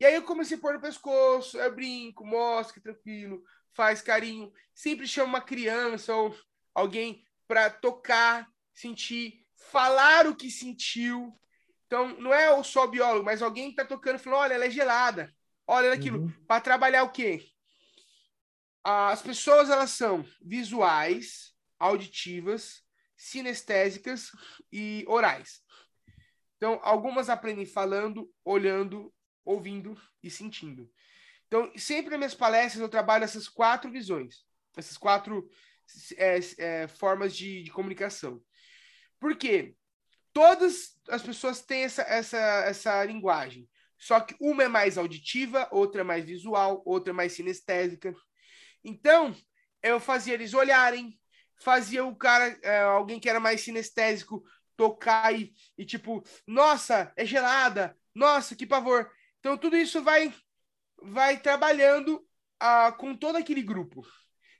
Speaker 3: E aí eu comecei a pôr no pescoço, eu brinco, mostro, tranquilo, faz carinho. Sempre chama uma criança ou alguém para tocar, sentir, falar o que sentiu. Então, não é só biólogo, mas alguém que está tocando falando, olha, ela é gelada. Olha aquilo. Uhum. Para trabalhar o quê? As pessoas, elas são visuais, auditivas, sinestésicas e orais. Então, algumas aprendem falando, olhando, ouvindo e sentindo. Então, sempre nas minhas palestras eu trabalho essas quatro visões, essas quatro é, é, formas de, de, comunicação. Por quê? Todas as pessoas têm essa, essa, essa linguagem, só que uma é mais auditiva, outra é mais visual, outra é mais sinestésica. Então, eu fazia eles olharem, fazia o cara, é, alguém que era mais sinestésico, tocar e, e tipo, nossa, é gelada, nossa, que pavor. Então tudo isso vai vai trabalhando ah, com todo aquele grupo.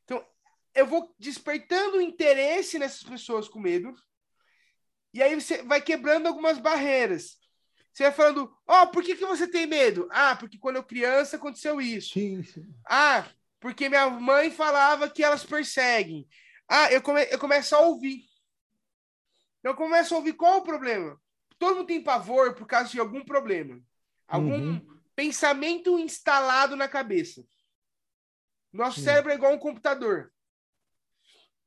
Speaker 3: Então eu vou despertando interesse nessas pessoas com medo e aí você vai quebrando algumas barreiras. Você vai falando, ó, oh, por que, que você tem medo? Ah, porque quando eu criança aconteceu isso. Sim, sim. Ah, porque minha mãe falava que elas perseguem. Ah, eu, come eu começo a ouvir. Eu começo a ouvir qual o problema. Todo mundo tem pavor por causa de algum problema. Algum uhum. pensamento instalado na cabeça. Nosso cérebro é igual um computador.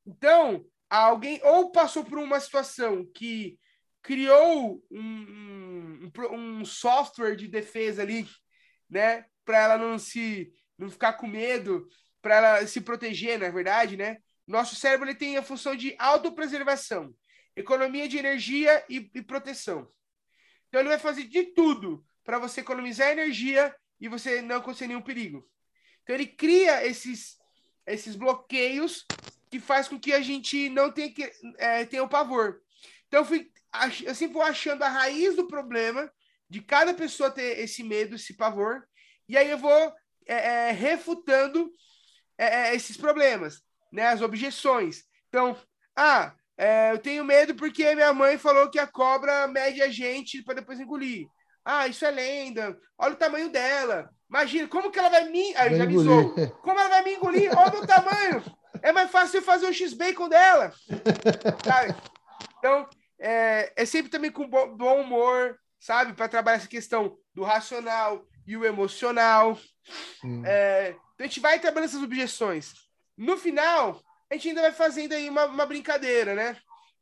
Speaker 3: Então, alguém ou passou por uma situação que criou um, um, um software de defesa ali, né, para ela não se não ficar com medo, para ela se proteger, na verdade, né? Nosso cérebro ele tem a função de autopreservação economia de energia e, e proteção. Então ele vai fazer de tudo para você economizar energia e você não acontecer nenhum perigo. Então ele cria esses, esses bloqueios que faz com que a gente não tenha, que, é, tenha o pavor. Então eu, fui, eu sempre vou achando a raiz do problema de cada pessoa ter esse medo, esse pavor, e aí eu vou é, é, refutando é, é, esses problemas, né, as objeções. Então, ah, é, eu tenho medo porque minha mãe falou que a cobra mede a gente para depois engolir. Ah, isso é lenda. Olha o tamanho dela. Imagina, como que ela vai me. Aí já avisou. [laughs] Como ela vai me engolir? Olha o meu tamanho. É mais fácil eu fazer o X-Bacon dela. Sabe? Então, é, é, sempre também com bom humor, sabe? Para trabalhar essa questão do racional e o emocional. É, então, a gente vai trabalhando essas objeções. No final, a gente ainda vai fazendo aí uma, uma brincadeira, né?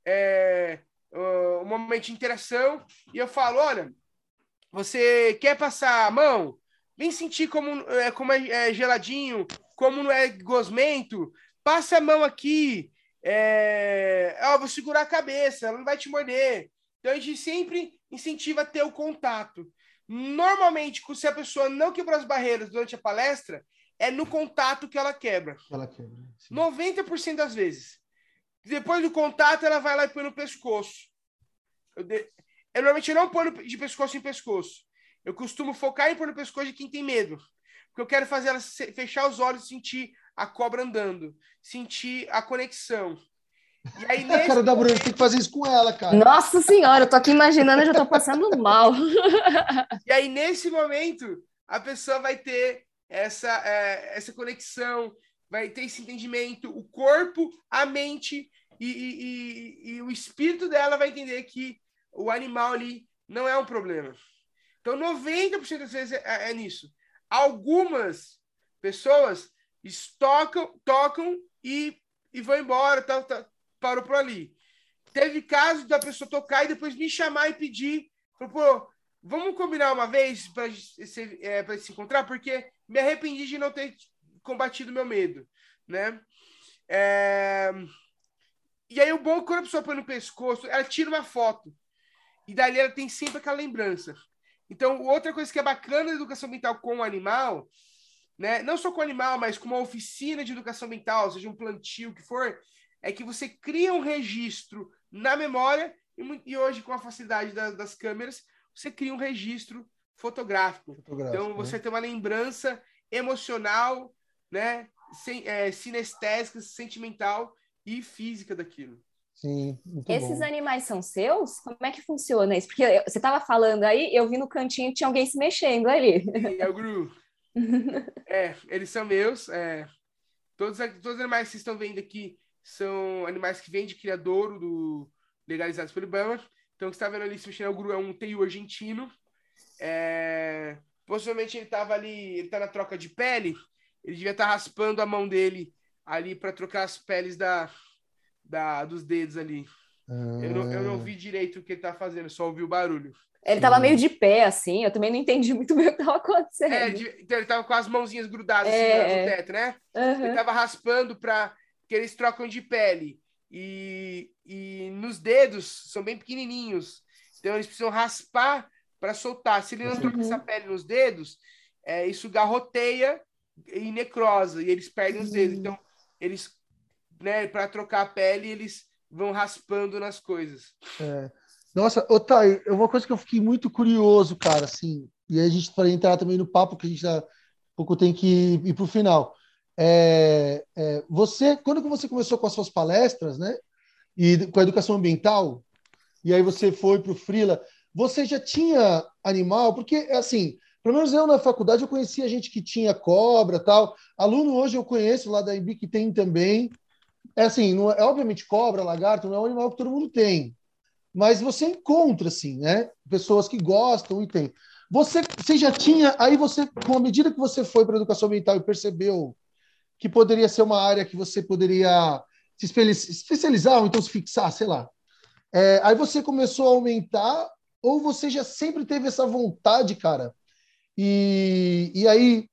Speaker 3: É, um momento de interação, e eu falo: olha, você quer passar a mão? Vem sentir como é, como é, é geladinho, como não é gosmento. Passa a mão aqui. É... Ó, vou segurar a cabeça, ela não vai te morder. Então a gente sempre incentiva a ter o contato. Normalmente, se a pessoa não quebrou as barreiras durante a palestra, é no contato que ela quebra. Ela quebra. Sim. 90% das vezes. Depois do contato, ela vai lá e põe no pescoço. Eu, de... eu normalmente não ponho de pescoço em pescoço. Eu costumo focar em pôr no pescoço de quem tem medo. Porque eu quero fazer ela fechar os olhos e sentir a cobra andando. Sentir a conexão.
Speaker 1: E aí, [laughs] nesse cara da Bruna, tem que fazer isso com ela, cara.
Speaker 2: Nossa senhora, eu tô aqui imaginando, eu já tô passando mal. [laughs]
Speaker 3: e aí, nesse momento, a pessoa vai ter essa, é, essa conexão, vai ter esse entendimento, o corpo, a mente e, e, e, e o espírito dela vai entender que o animal ali não é um problema. Então, 90% das vezes é, é, nisso. Algumas pessoas estocam, tocam e, e vão embora, tá, tá, parou por ali. Teve casos da pessoa tocar e depois me chamar e pedir, pô, vamos combinar uma vez para se, é, se encontrar, porque me arrependi de não ter combatido meu medo, né? É... E aí o bom é quando a pessoa põe no pescoço, ela tira uma foto. E dali ela tem sempre aquela lembrança. Então, outra coisa que é bacana da educação ambiental com o animal, né? Não só com o animal, mas com uma oficina de educação ambiental, seja um plantio, o que for, é que você cria um registro na memória e, e hoje, com a facilidade da, das câmeras, você cria um registro fotográfico. fotográfico então, você né? tem uma lembrança emocional, né? Sem, é, sinestésica, sentimental e física daquilo.
Speaker 1: Sim,
Speaker 2: Esses bom. animais são seus? Como é que funciona isso? Porque você estava falando aí, eu vi no cantinho que tinha alguém se mexendo ali.
Speaker 3: É o Gru. [laughs] é, eles são meus. É, todos, todos os animais que vocês estão vendo aqui são animais que vêm de criadouro do, legalizados pelo IBAMA. Então, o que você está vendo ali se mexendo é o Gru, é um teio argentino. É, possivelmente ele estava ali, ele está na troca de pele, ele devia estar tá raspando a mão dele ali para trocar as peles da, da, dos dedos ali. Ah. Eu, não, eu não vi direito o que ele tá fazendo, só ouvi o barulho.
Speaker 2: Ele tava meio de pé, assim, eu também não entendi [laughs] muito bem o que tava acontecendo.
Speaker 3: É, de, então ele tava com as mãozinhas grudadas é, assim, no teto, né? Uhum. Ele tava raspando para que eles trocam de pele. E, e nos dedos são bem pequenininhos. Então eles precisam raspar para soltar. Se ele não uhum. trocar essa pele nos dedos, é, isso garroteia e necrosa, e eles perdem os dedos. Uhum. Então, eles né, para trocar a pele, eles vão raspando nas coisas.
Speaker 1: É. Nossa, Otávio, é uma coisa que eu fiquei muito curioso, cara, assim, e a gente vai entrar também no papo que a gente já pouco tem que ir para o final. É, é, você, quando você começou com as suas palestras, né, e com a educação ambiental, e aí você foi para o Frila, você já tinha animal? Porque, assim, pelo menos eu na faculdade eu conhecia gente que tinha cobra tal. Aluno hoje eu conheço lá da IB que tem também. É assim, não é, obviamente cobra, lagarto, não é um animal que todo mundo tem. Mas você encontra, assim, né? Pessoas que gostam e tem. Você, você já tinha, aí você, com a medida que você foi para educação ambiental e percebeu que poderia ser uma área que você poderia se especializar ou então se fixar, sei lá. É, aí você começou a aumentar ou você já sempre teve essa vontade, cara? E, e aí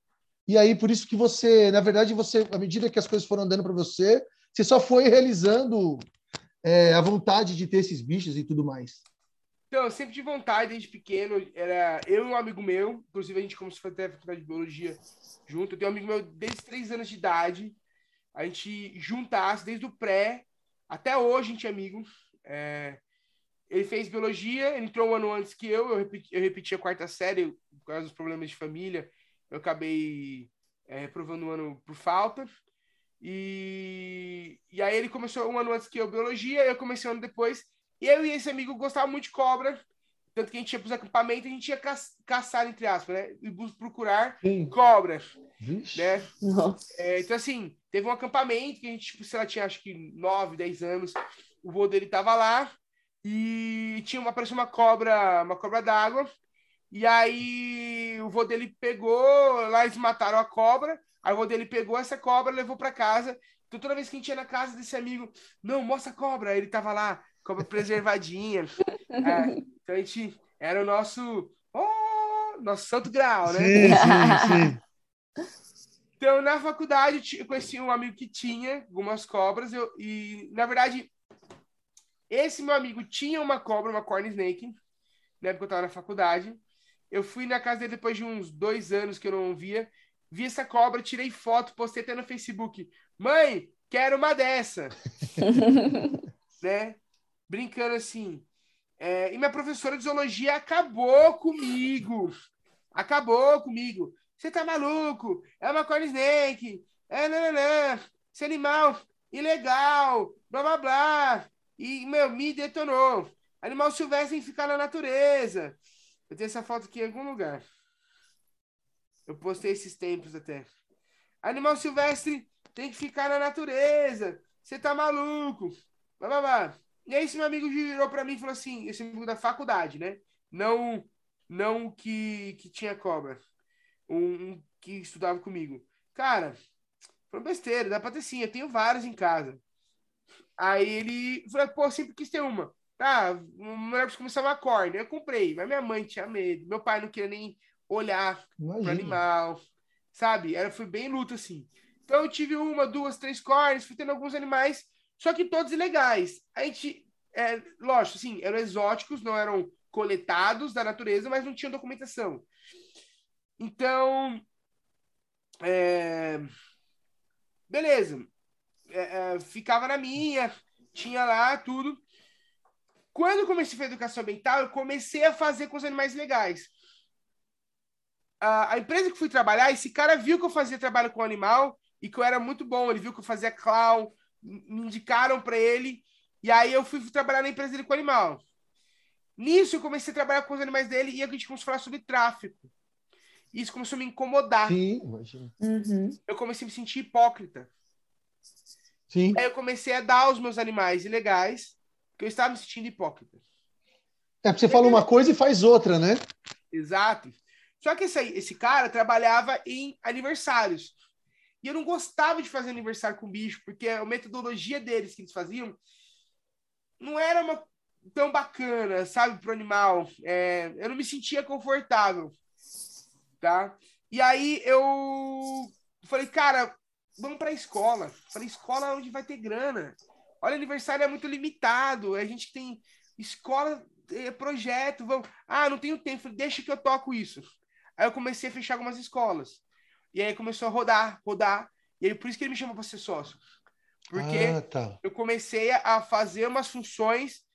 Speaker 1: e aí por isso que você, na verdade, você, à medida que as coisas foram andando para você, você só foi realizando é, a vontade de ter esses bichos e tudo mais.
Speaker 3: Então, eu sempre tive vontade desde pequeno. Era eu e um amigo meu, inclusive a gente começou a fazer a faculdade de biologia junto. Eu tenho um amigo meu desde três anos de idade. A gente juntasse desde o pré até hoje a gente é amigo. É, ele fez biologia, ele entrou um ano antes que eu. Eu repeti, eu repeti a quarta série por causa dos problemas de família. Eu acabei é, reprovando um ano por falta. E, e aí ele começou um ano antes que eu biologia, eu comecei um ano depois. E eu e esse amigo gostavam muito de cobra, tanto que a gente ia para os acampamentos e a gente ia ca caçar, entre aspas, né? E procurar Sim. cobra. Né? É, então, assim, teve um acampamento que a gente, tipo, sei lá, tinha acho que 9, 10 anos. O vô dele tava lá e tinha uma, parecia uma cobra, uma cobra d'água. E aí o vô dele pegou, lá eles mataram a cobra. Aí o vô dele pegou essa cobra, levou para casa. Então toda vez que a gente ia na casa desse amigo, não, mostra a cobra. Ele tava lá, cobra preservadinha. é, então a gente era o nosso, oh, nosso santo grau, né? Sim, sim, sim. Então, na faculdade, eu conheci um amigo que tinha algumas cobras, eu, e, na verdade, esse meu amigo tinha uma cobra, uma corn snake, na época eu estava na faculdade. Eu fui na casa dele depois de uns dois anos que eu não via vi essa cobra, tirei foto, postei até no Facebook. Mãe, quero uma dessa. [laughs] né? Brincando assim. É, e minha professora de zoologia acabou comigo. Acabou comigo. Você tá maluco? É uma corn snake. É, não, não. Esse animal ilegal. Blá, blá, blá. E, meu, me detonou. Animal silvestre em ficar na natureza. Eu tenho essa foto aqui em algum lugar. Eu postei esses tempos até. Animal silvestre tem que ficar na natureza. Você tá maluco? Blá, blá, blá. E aí esse meu amigo virou para mim e falou assim, esse amigo da faculdade, né? Não não que, que tinha cobra. Um, um que estudava comigo. Cara, foi besteira, dá pra ter sim, eu tenho vários em casa. Aí ele falou, pô, sempre quis ter uma. Tá, melhor pra começar uma corda. Eu comprei, mas minha mãe tinha medo. Meu pai não queria nem olhar Imagina. pro animal, sabe? Era, foi bem luta, assim. Então eu tive uma, duas, três cornes, fui tendo alguns animais, só que todos ilegais. A gente, é, lógico, assim, eram exóticos, não eram coletados da natureza, mas não tinham documentação. Então, é... beleza. É, é, ficava na minha, tinha lá tudo. Quando eu comecei a educação ambiental, eu comecei a fazer com os animais legais. A, a empresa que fui trabalhar, esse cara viu que eu fazia trabalho com animal e que eu era muito bom. Ele viu que eu fazia clown, me indicaram para ele. E aí eu fui trabalhar na empresa dele com animal. Nisso eu comecei a trabalhar com os animais dele e a gente começou a falar sobre tráfico. Isso começou a me incomodar.
Speaker 1: Sim, imagina. Uhum.
Speaker 3: Eu comecei a me sentir hipócrita.
Speaker 1: Sim.
Speaker 3: Aí eu comecei a dar aos meus animais ilegais, porque eu estava me sentindo hipócrita.
Speaker 1: É, porque você fala uma coisa e faz outra, né?
Speaker 3: Exato. Só que esse, esse cara trabalhava em aniversários. E eu não gostava de fazer aniversário com bicho, porque a metodologia deles que eles faziam não era uma, tão bacana, sabe, pro animal. É, eu não me sentia confortável, tá? E aí eu falei, cara, vamos pra escola. Falei, escola é onde vai ter grana. Olha, aniversário é muito limitado. A gente tem escola, é projeto, vamos. Ah, não tenho tempo. Falei, deixa que eu toco isso. Aí eu comecei a fechar algumas escolas. E aí começou a rodar, rodar. E aí por isso que ele me chamou para ser sócio. Porque ah, tá. eu comecei a fazer umas funções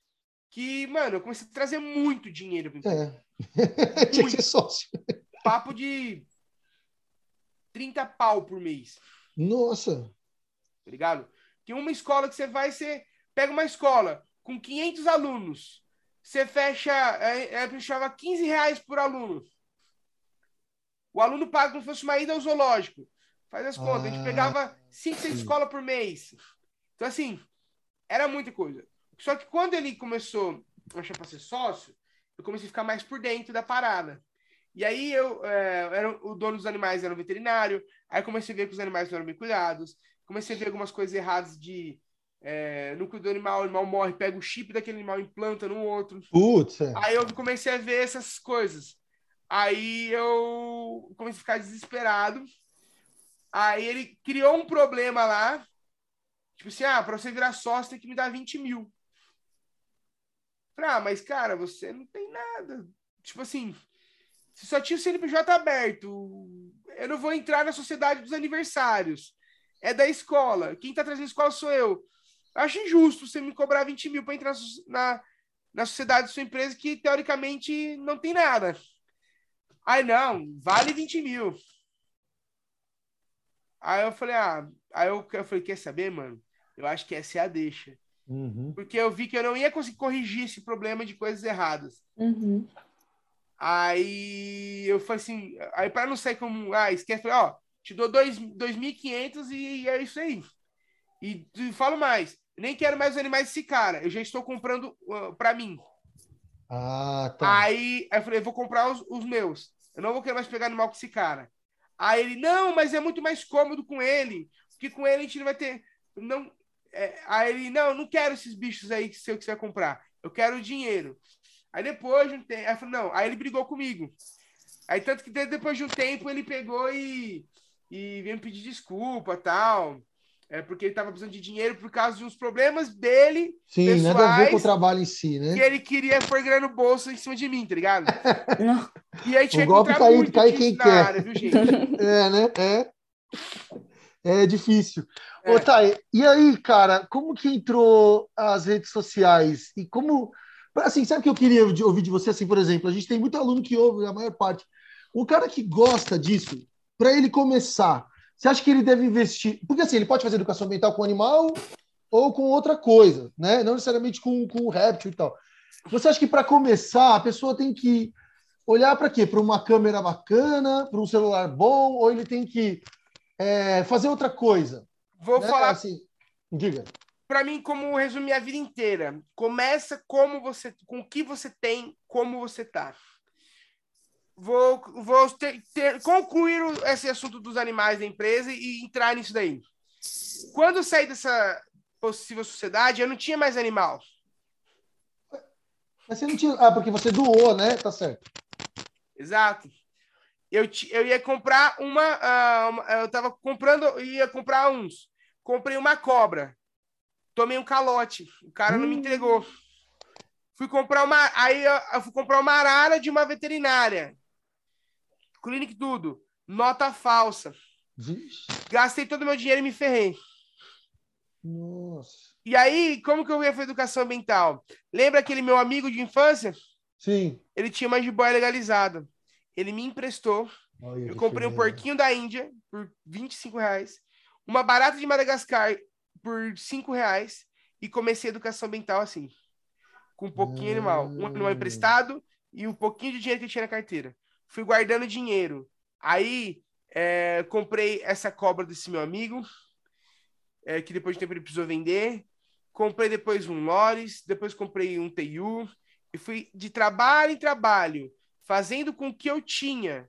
Speaker 3: que, mano, eu comecei a trazer muito dinheiro.
Speaker 1: É. [laughs] Tinha que ser sócio.
Speaker 3: Papo de 30 pau por mês.
Speaker 1: Nossa.
Speaker 3: Tá ligado? Que uma escola que você vai, você pega uma escola com 500 alunos, você fecha, é, é, fechava 15 reais por aluno. O aluno paga como se fosse uma ida ao zoológico. Faz as contas. Ah, a gente ah, pegava 5, 6 escolas por mês. Então, assim, era muita coisa. Só que quando ele começou a achar para ser sócio, eu comecei a ficar mais por dentro da parada. E aí eu é, era o dono dos animais era um veterinário, aí comecei a ver que os animais não eram bem cuidados, comecei a ver algumas coisas erradas de é, cuido do animal, o animal morre, pega o chip daquele animal, implanta no outro.
Speaker 1: Putz, é.
Speaker 3: Aí eu comecei a ver essas coisas. Aí eu comecei a ficar desesperado. Aí ele criou um problema lá. Tipo assim, ah, pra você virar sócio tem que me dar 20 mil. Ah, mas cara, você não tem nada. Tipo assim, se só tinha o CNPJ aberto, eu não vou entrar na sociedade dos aniversários. É da escola. Quem tá trazendo a escola sou eu. eu acho injusto você me cobrar 20 mil para entrar na, na sociedade da sua empresa que, teoricamente, não tem nada. Aí, não, vale 20 mil. Aí eu falei, ah, aí eu, eu falei, quer saber, mano? Eu acho que essa é a deixa.
Speaker 1: Uhum.
Speaker 3: Porque eu vi que eu não ia conseguir corrigir esse problema de coisas erradas.
Speaker 2: Uhum.
Speaker 3: Aí eu falei assim, aí para não sair como, ah, esquece, falei, ó, te dou 2.500 e é isso aí. E, e falo mais, nem quero mais os animais desse cara, eu já estou comprando uh, para mim.
Speaker 1: Ah, tá.
Speaker 3: Aí, aí eu falei, vou comprar os, os, meus. Eu não vou querer mais pegar animal com esse cara. Aí ele, não, mas é muito mais cômodo com ele, porque com ele a gente não vai ter. Não, é, aí ele, não, não quero esses bichos aí que seu que você vai comprar. Eu quero o dinheiro. Aí depois de um tempo, aí, não, aí ele brigou comigo. Aí tanto que depois de um tempo ele pegou e, e veio me pedir desculpa tal. É porque ele tava precisando de dinheiro por causa de uns problemas dele.
Speaker 1: Sim, pessoais, nada a ver com o trabalho em si, né?
Speaker 3: E ele queria pôr grana no bolso em cima de mim, tá ligado? [laughs] e aí tinha
Speaker 1: o golpe cai, cai quem quer. Área, viu, gente? [laughs] é, né? É. É difícil. É. Ô, Thay, e aí, cara, como que entrou as redes sociais? E como Assim, sabe o que eu queria ouvir de você? Assim, por exemplo, a gente tem muito aluno que ouve, a maior parte. O cara que gosta disso, para ele começar, você acha que ele deve investir? Porque assim, ele pode fazer educação ambiental com animal ou com outra coisa, né? Não necessariamente com, com réptil e tal. Você acha que para começar, a pessoa tem que olhar para quê? Para uma câmera bacana, para um celular bom, ou ele tem que é, fazer outra coisa?
Speaker 3: Vou né? falar
Speaker 1: assim. Diga
Speaker 3: para mim como resumir a vida inteira. Começa como você, com o que você tem, como você tá. Vou, vou ter, ter, concluir esse assunto dos animais da empresa e entrar nisso daí. Quando eu saí dessa possível sociedade, eu não tinha mais animal.
Speaker 1: Mas você não tinha. Ah, porque você doou, né? Tá certo.
Speaker 3: Exato. Eu, eu ia comprar uma, uh, uma. Eu tava comprando, ia comprar uns. Comprei uma cobra tomei um calote. O cara hum. não me entregou. Fui comprar uma. Aí eu, eu fui comprar uma arara de uma veterinária. Clinic tudo. Nota falsa.
Speaker 1: Vixe.
Speaker 3: Gastei todo o meu dinheiro e me ferrei.
Speaker 1: Nossa.
Speaker 3: E aí, como que eu ia para educação ambiental? Lembra aquele meu amigo de infância?
Speaker 1: Sim.
Speaker 3: Ele tinha uma jiboia legalizada. Ele me emprestou.
Speaker 1: Olha
Speaker 3: Eu comprei um porquinho da Índia por 25 reais. Uma barata de Madagascar por 5 reais. E comecei a educação ambiental assim. Com um pouquinho de animal. Um animal
Speaker 1: Hum.
Speaker 3: emprestado e um pouquinho de dinheiro que eu tinha na carteira. Fui guardando dinheiro. Aí, é, comprei essa cobra desse meu amigo. é, que depois de tempo ele precisou vender. Comprei depois um Loris. Depois comprei um TU. E fui de trabalho em trabalho. Fazendo com o que eu tinha.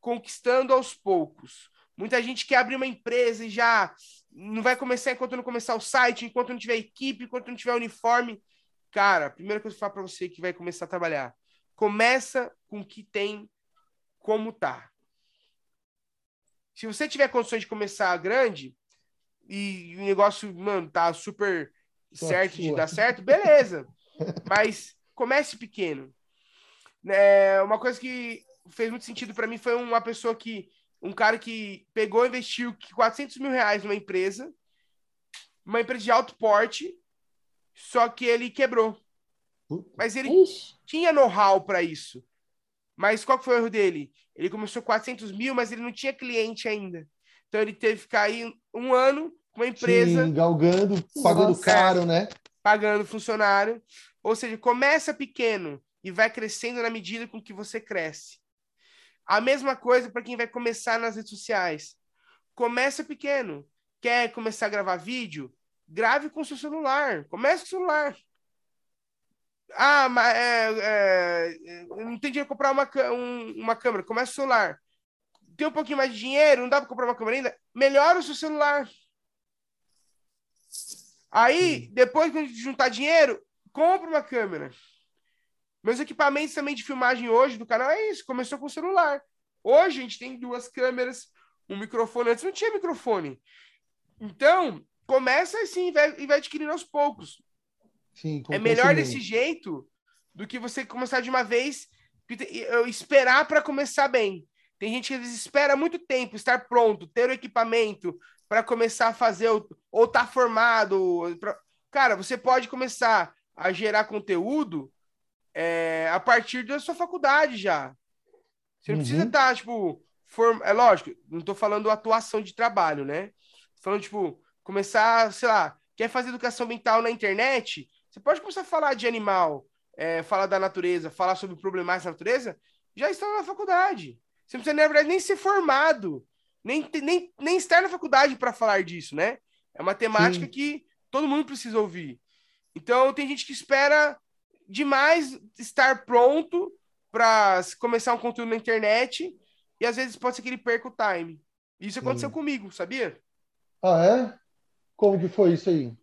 Speaker 3: Conquistando aos poucos. Muita gente quer abrir uma empresa e já não vai começar enquanto não começar o site, enquanto não tiver equipe, enquanto não tiver uniforme. Cara, primeira coisa que eu falo para você que vai começar a trabalhar, começa com o que tem como tá. Se você tiver condições de começar grande e o negócio, mano, tá super certo de
Speaker 1: sua.
Speaker 3: dar certo, beleza. [laughs] Mas comece pequeno. É, uma coisa que fez muito sentido para mim foi uma pessoa que um cara que pegou e investiu 400 mil reais numa empresa, uma empresa de alto porte, só que ele quebrou. Mas ele
Speaker 2: Ixi.
Speaker 3: tinha know-how para isso. Mas qual que foi o erro dele? Ele começou 400 mil, mas ele não tinha cliente ainda. Então ele teve que ficar aí um ano com uma empresa
Speaker 1: Sim, galgando, pagando
Speaker 2: Nossa.
Speaker 1: caro, né?
Speaker 3: pagando funcionário. Ou seja, começa pequeno e vai crescendo na medida com que você cresce. A mesma coisa para quem vai começar nas redes sociais. Começa pequeno. Quer começar a gravar vídeo? Grave com seu celular. Comece com o celular. Ah, mas é, é, não tem dinheiro para comprar uma, um- uma câmera. Começa o celular. Tem um pouquinho mais de dinheiro, não dá para comprar uma câmera ainda? Melhora o seu celular. Aí, depois que juntar dinheiro, compra uma câmera. Meus equipamentos também de filmagem hoje do canal é isso, começou com o celular. Hoje a gente tem duas câmeras, um microfone. Antes não tinha microfone. Então, começa assim e vai, e vai adquirindo aos poucos.
Speaker 1: Sim,
Speaker 3: É melhor desse jeito do que você começar de uma vez eu esperar para começar bem. Tem gente que às vezes espera muito tempo estar pronto, ter o equipamento para começar a fazer o- ou tá formado. pra- Cara, você pode começar a gerar conteúdo é, a partir da sua faculdade já. Você não
Speaker 1: Uhum.
Speaker 3: precisa estar, tipo, form... é lógico, não tô falando atuação de trabalho, né? Tô falando, tipo, começar, sei lá, quer fazer educação ambiental na internet, você pode começar a falar de animal, é, falar da natureza, falar sobre problemáticas da natureza, já estão na faculdade. Você não precisa, na verdade, nem ser formado, nem, nem, nem estar na faculdade para falar disso, né? É uma temática
Speaker 1: Sim.
Speaker 3: que todo mundo precisa ouvir. Então, tem gente que espera demais estar pronto para começar um conteúdo na internet e às vezes pode ser que ele perca o time. Isso aconteceu
Speaker 1: Sim.
Speaker 3: comigo, sabia?
Speaker 1: Ah, é? Como que foi isso aí?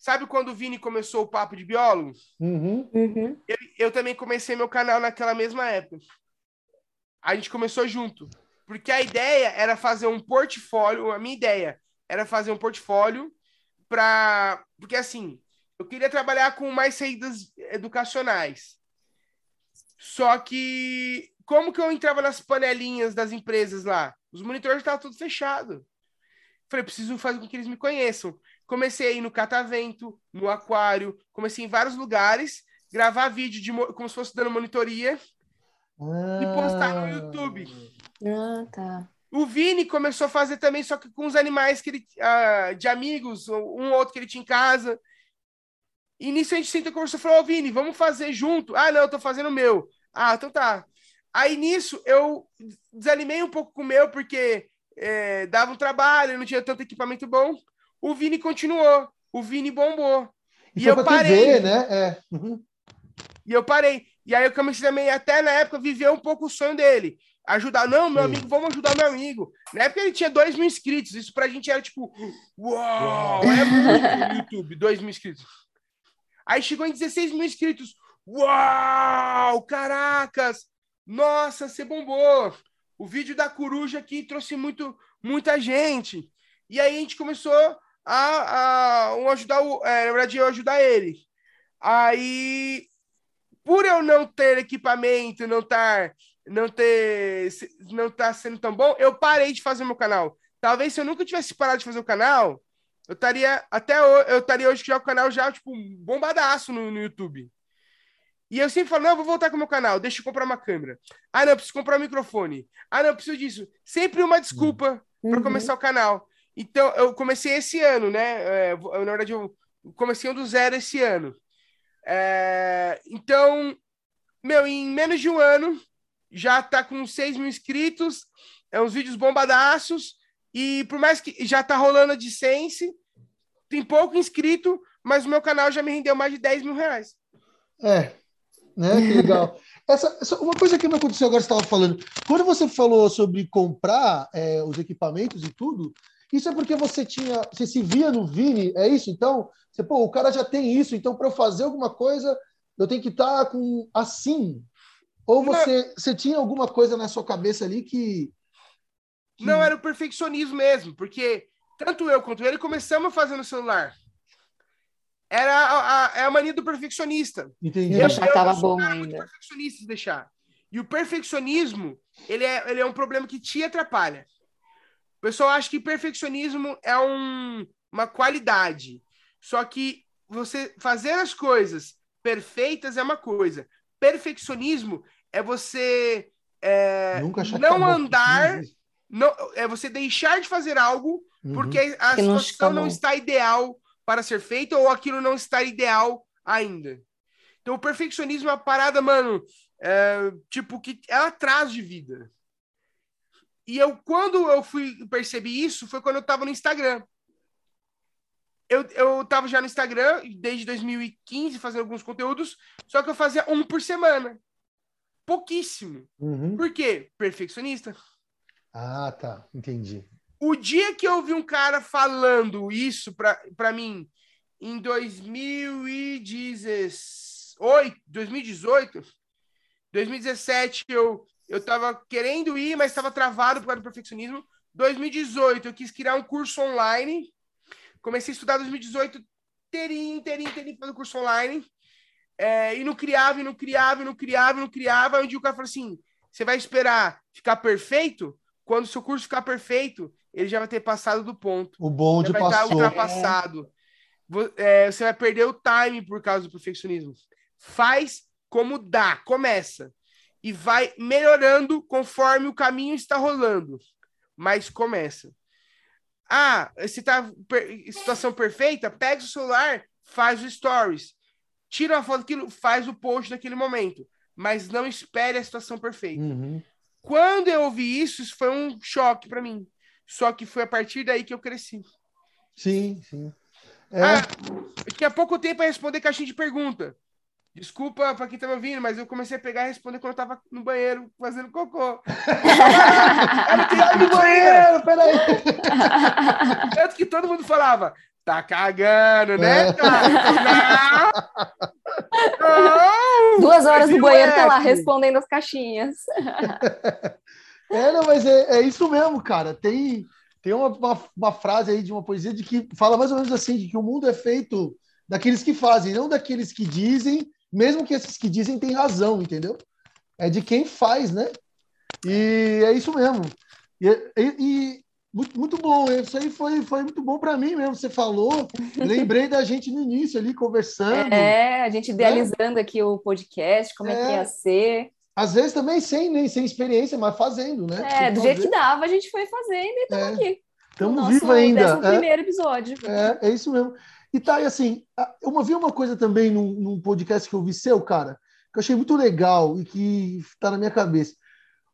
Speaker 3: Sabe quando o Vini começou o papo de biólogo?
Speaker 1: Uhum.
Speaker 2: Uhum.
Speaker 3: Eu, eu também comecei meu canal naquela mesma época. A gente começou junto. Porque a ideia era fazer um portfólio, a minha ideia era fazer um portfólio para. Porque assim, eu queria trabalhar com mais saídas educacionais. Só que, como que eu entrava nas panelinhas das empresas lá? Os monitores estavam tudo fechado. Falei, preciso fazer com que eles me conheçam. Comecei a ir no catavento, no aquário, comecei em vários lugares, gravar vídeo de, mo- como se fosse dando monitoria e postar no
Speaker 1: Ah.
Speaker 3: YouTube.
Speaker 2: Ah, tá.
Speaker 3: O Vini começou a fazer também, só que com os animais que ele, ah, de amigos, um ou outro que ele tinha em casa. E nisso a gente sentou e conversou e falou: Ô Vini, vamos fazer junto? Ah, não, eu tô fazendo o meu. Ah, então tá. Aí nisso eu desanimei um pouco com o meu, porque é, dava um trabalho, não tinha tanto equipamento bom. O Vini continuou, o Vini bombou.
Speaker 1: E,
Speaker 3: E eu parei.
Speaker 1: TV, né? É. Uhum.
Speaker 3: E eu parei. E aí eu comecei também, até na época, viver um pouco o sonho dele. Ajudar. Não, meu
Speaker 1: Sim.
Speaker 3: amigo, vamos ajudar meu amigo. Na época ele tinha 2 mil inscritos. Isso pra gente era tipo, uau,
Speaker 1: Uau.
Speaker 3: é muito [laughs] no YouTube, 2 mil inscritos. Aí chegou em 16 mil inscritos. Uau, caracas! Nossa, você bombou. O vídeo da coruja aqui trouxe muito, muita gente. E aí a gente começou a, a um ajudar o. é, na verdade, eu ajudar ele. Aí, por eu não ter equipamento, não estar não ter não tá sendo tão bom, eu parei de fazer meu canal. Talvez se eu nunca tivesse parado de fazer o canal, eu estaria até eu estaria hoje já o canal já tipo bombadaço no, no YouTube. E eu sempre falo, não, eu vou voltar com o meu canal, deixa eu comprar uma câmera. Ah, não, eu preciso comprar um microfone. Ah, não, eu preciso disso. Sempre uma desculpa uhum. para começar o canal. Então, eu comecei esse ano, né? É, na verdade, eu comecei do zero esse ano. É, então, meu, em menos de um ano, já tá com 6 mil inscritos, é uns vídeos bombadaços, e por mais que já tá rolando a AdSense, tem pouco inscrito, mas o meu canal já me rendeu mais de 10 mil reais.
Speaker 1: É, né? Que legal. [laughs] Essa, essa, uma coisa que me aconteceu agora, você estava falando, quando você falou sobre comprar é, os equipamentos e tudo, isso é porque você tinha, você se via no Vini, é isso? Então, você, pô, o cara já tem isso, então para eu fazer alguma coisa, eu tenho que estar tá com assim. Ou você, não. você tinha alguma coisa na sua cabeça ali que,
Speaker 3: que, Não, era o perfeccionismo mesmo, porque tanto eu quanto ele começamos a fazer no celular. Era a, a, é a mania do perfeccionista.
Speaker 2: Entendi. Eu, que estava bom ainda.
Speaker 3: perfeccionista de deixar. E o perfeccionismo, ele é, ele é um problema que te atrapalha. O pessoal acha que perfeccionismo é um, uma qualidade. Só que você fazer as coisas perfeitas é uma coisa. Perfeccionismo é você é, não andar, não, é você deixar de fazer algo uhum. porque a que situação não, não está ideal para ser feita ou aquilo não está ideal ainda. Então, o perfeccionismo é uma parada, mano, é, tipo, que ela traz de vida. E eu, quando eu fui percebi isso, foi quando eu tava no Instagram. Eu, eu tava já no Instagram desde 2015 fazendo alguns conteúdos, só que eu fazia um por semana. Pouquíssimo. Uhum. Por quê? Perfeccionista.
Speaker 1: Ah, tá. Entendi.
Speaker 3: O dia que eu vi um cara falando isso pra, pra mim em 2018, 2018, 2017, eu eu estava querendo ir, mas estava travado por causa do perfeccionismo. 2018, eu quis criar um curso online. Comecei a estudar 2018, teria, teria, teria fazer curso online. É, e não criava, e não criava, e não criava, e não criava. Aí um dia o cara falou assim: você vai esperar ficar perfeito? Quando o seu curso ficar perfeito, ele já vai ter passado do ponto.
Speaker 1: O bonde
Speaker 3: vai
Speaker 1: passou.
Speaker 3: estar ultrapassado. É, você vai perder o time por causa do perfeccionismo. Faz como dá, começa e vai melhorando conforme o caminho está rolando. Mas começa. Ah, se tá per situação perfeita, pega o celular, faz o stories. Tira uma foto daquilo, faz o post naquele momento. Mas não espere a situação perfeita.
Speaker 1: Uhum.
Speaker 3: Quando eu ouvi isso, isso foi um choque para mim. Só que foi a partir daí que eu cresci.
Speaker 1: Sim, sim.
Speaker 3: É. Ah, daqui a pouco tempo a responder caixinha de pergunta. Desculpa para quem me ouvindo, mas eu comecei a pegar e responder quando eu tava no banheiro fazendo cocô. [laughs] Era que no banheiro, peraí. Tanto que todo mundo falava, tá cagando, né, é. cara? [laughs]
Speaker 2: Não, Duas horas no banheiro, tá lá respondendo as caixinhas. [laughs]
Speaker 1: É, não, mas é, é isso mesmo, cara. Tem, tem uma, uma, uma frase aí de uma poesia de que fala mais ou menos assim, de que o mundo é feito daqueles que fazem, não daqueles que dizem mesmo que esses que dizem têm razão, entendeu? É de quem faz, né? E é isso mesmo. E, e, e muito, muito bom, isso aí foi, foi muito bom para mim mesmo. Você falou, lembrei da gente no início ali conversando.
Speaker 2: É, a gente idealizando né? aqui o podcast, como é, é que ia ser.
Speaker 1: Às vezes também sem, nem sem experiência, mas fazendo, né?
Speaker 2: É, tipo, do jeito que dava, a gente foi fazendo e estamos é. aqui.
Speaker 1: Estamos vivos ainda.
Speaker 2: É. primeiro episódio.
Speaker 1: É, é isso mesmo. E tá, e assim, eu vi uma coisa também num, num, podcast que eu vi seu, cara, que eu achei muito legal e que está na minha cabeça.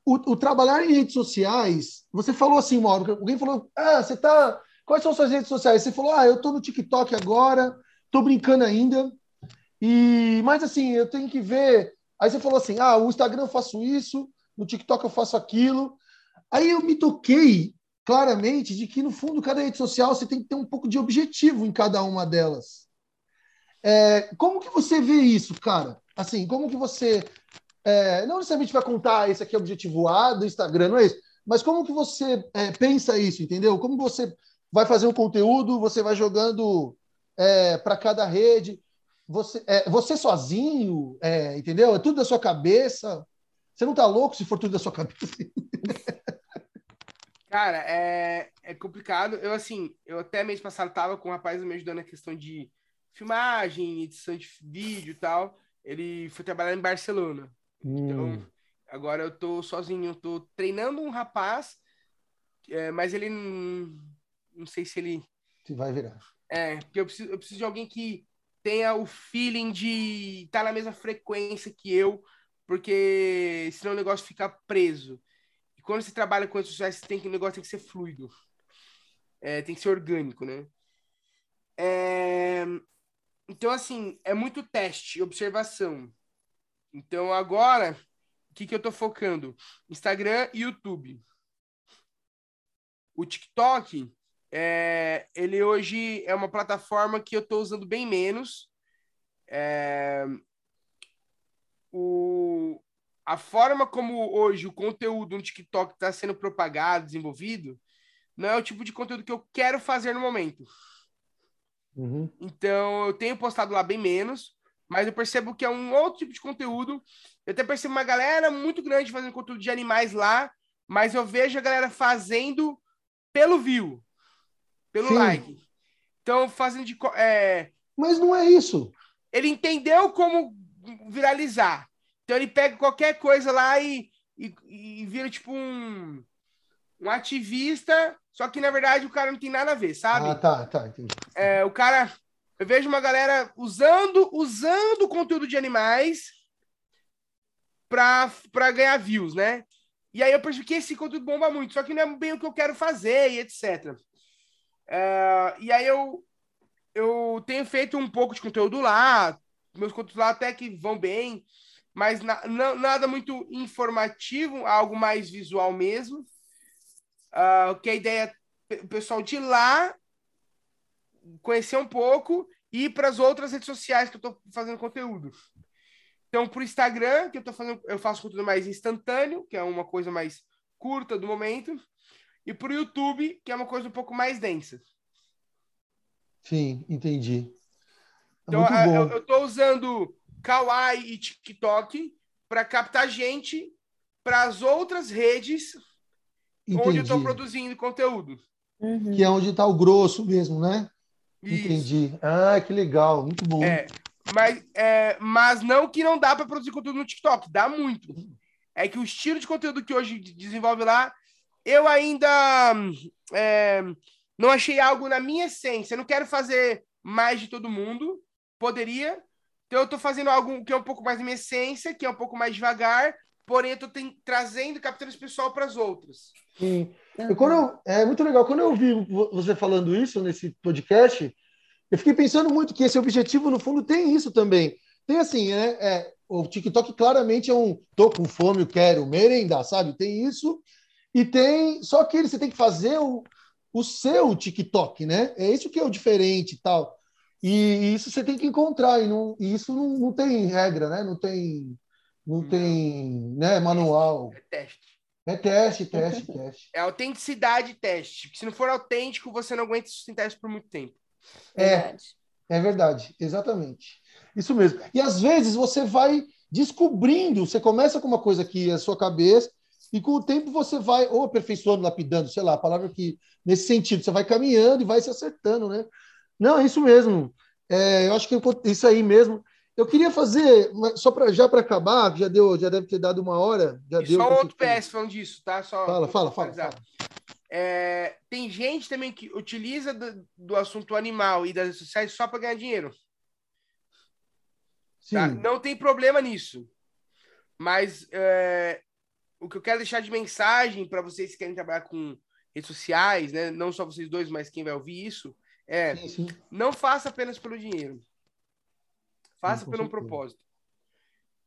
Speaker 1: O, o, trabalhar em redes sociais, você falou assim, Mauro, alguém falou, ah, você tá. Quais são suas redes sociais? Você falou, ah, eu tô no TikTok agora, tô brincando ainda. E, mas assim, eu tenho que ver. Aí você falou assim, ah, o Instagram eu faço isso, no TikTok eu faço aquilo. Aí eu me toquei claramente de que, no fundo, cada rede social você tem que ter um pouco de objetivo em cada uma delas. É, como que você vê isso, cara? Assim, como que você... É, não necessariamente vai contar ah, esse aqui é o objetivo A do Instagram, não é isso? Mas como que você é, pensa isso, entendeu? Como você vai fazer um conteúdo, você vai jogando é, para cada rede. você, é, você sozinho, é, entendeu? É tudo da sua cabeça. Você não tá louco se for tudo da sua cabeça? [laughs]
Speaker 3: Cara, é, é complicado. Eu, assim, eu até mês passado tava com um rapaz me ajudando na questão de filmagem, edição de vídeo e tal. Ele foi trabalhar em Barcelona. Hum. Então, agora eu tô sozinho, eu tô treinando um rapaz, é, mas ele não, não sei se ele.
Speaker 1: Se vai virar.
Speaker 3: É, porque eu preciso, eu preciso de alguém que tenha o feeling de estar tá na mesma frequência que eu, porque senão o negócio fica preso. Quando você trabalha com redes sociais, tem que, o negócio tem que ser fluido. É, tem que ser orgânico, né? É... Então, assim, é muito teste, observação. Então, agora, o que, que eu tô focando? Instagram e YouTube. O TikTok, é, ele hoje é uma plataforma que eu estou usando bem menos. É, o, a forma como hoje o conteúdo no TikTok está sendo propagado, desenvolvido, não é o tipo de conteúdo que eu quero fazer no momento. Uhum. Então, eu tenho postado lá bem menos, mas eu percebo que é um outro tipo de conteúdo. Eu até percebo uma galera muito grande fazendo conteúdo de animais lá, mas eu vejo a galera fazendo pelo view pelo Sim. like. Então, fazendo de. É...
Speaker 1: Mas não é isso.
Speaker 3: Ele entendeu como viralizar. Então, ele pega qualquer coisa lá e, e, e vira tipo um, um ativista, só que na verdade o cara não tem nada a ver, sabe?
Speaker 1: Ah, tá, tá, entendi.
Speaker 3: É, o cara. Eu vejo uma galera usando usando o conteúdo de animais para ganhar views, né? E aí eu percebi que esse conteúdo bomba muito, só que não é bem o que eu quero fazer e etc. É, e aí eu, eu tenho feito um pouco de conteúdo lá, meus conteúdos lá até que vão bem, mas na, não, nada muito informativo, algo mais visual mesmo. Uh, que a ideia é o pessoal de lá conhecer um pouco e ir para as outras redes sociais que eu estou fazendo conteúdo. Então, para o Instagram, que eu tô fazendo, eu faço conteúdo mais instantâneo, que é uma coisa mais curta do momento e para o YouTube, que é uma coisa um pouco mais densa.
Speaker 1: Sim, entendi.
Speaker 3: É então, eu estou usando Kawaii e TikTok para captar gente para as outras redes entendi. onde eu estou produzindo conteúdo.
Speaker 1: Uhum. Que é onde está o grosso mesmo, né? Isso. Entendi. Ah, que legal, muito bom.
Speaker 3: É, mas, é, mas não que não dá para produzir conteúdo no TikTok, dá muito. É que o estilo de conteúdo que hoje desenvolve lá eu ainda é, não achei algo na minha essência. Eu não quero fazer mais de todo mundo. Poderia. Então, eu estou fazendo algo que é um pouco mais minha essência, que é um pouco mais devagar, porém, eu estou trazendo, captando esse pessoal para as outras.
Speaker 1: Sim. Eu, quando eu, é muito legal. Quando eu ouvi você falando isso nesse podcast, eu fiquei pensando muito que esse objetivo, no fundo, tem isso também. Tem assim, né? É, o TikTok claramente é um tô com fome, eu quero merendar, sabe? Tem isso. E tem. Só que você tem que fazer o, o seu TikTok, né? É isso que é o diferente e tal. E isso você tem que encontrar, e, não, e isso não, não tem regra, né? Não tem, não, não. tem né, manual.
Speaker 3: É teste.
Speaker 1: É teste, teste, teste.
Speaker 3: É autenticidade teste. Porque se não for autêntico, você não aguenta sustentar isso por muito tempo.
Speaker 1: É, é verdade, exatamente. Isso mesmo. E às vezes você vai descobrindo, você começa com uma coisa que é a sua cabeça, e com o tempo você vai ou aperfeiçoando, lapidando, sei lá, a palavra que nesse sentido, você vai caminhando e vai se acertando, né? Não, é isso mesmo. É, eu acho que isso aí mesmo. Eu queria fazer, só para já para acabar, já deu, já deve ter dado uma hora. Já
Speaker 3: e
Speaker 1: deu,
Speaker 3: só outro PS falando disso, tá? Só
Speaker 1: fala, fala, fala, fala.
Speaker 3: É, tem gente também que utiliza do, do assunto animal e das redes sociais só para ganhar dinheiro. Tá? Não tem problema nisso. Mas é, o que eu quero deixar de mensagem para vocês que querem trabalhar com redes sociais, né? Não só vocês dois, mas quem vai ouvir isso, é sim, sim. não faça apenas pelo dinheiro. Faça sim, por um propósito.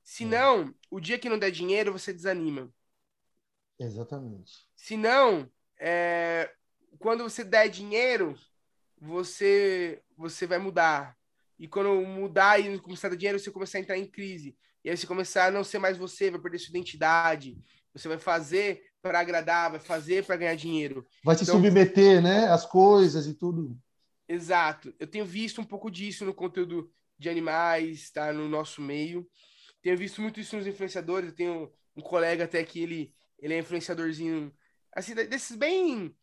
Speaker 3: Senão, é. o dia que não der dinheiro, você desanima.
Speaker 1: Exatamente.
Speaker 3: Senão, é, quando você der dinheiro, você você vai mudar. E quando mudar e começar a dar dinheiro, você começar a entrar em crise. E aí você começar a não ser mais você, vai perder sua identidade. Você vai fazer para agradar, vai fazer para ganhar dinheiro.
Speaker 1: Vai se então, submeter, né? As coisas e tudo.
Speaker 3: Exato. Eu tenho visto um pouco disso no conteúdo de animais, está no nosso meio. Tenho visto muito isso nos influenciadores. Eu tenho um colega até que ele, ele é influenciadorzinho, assim, desses bem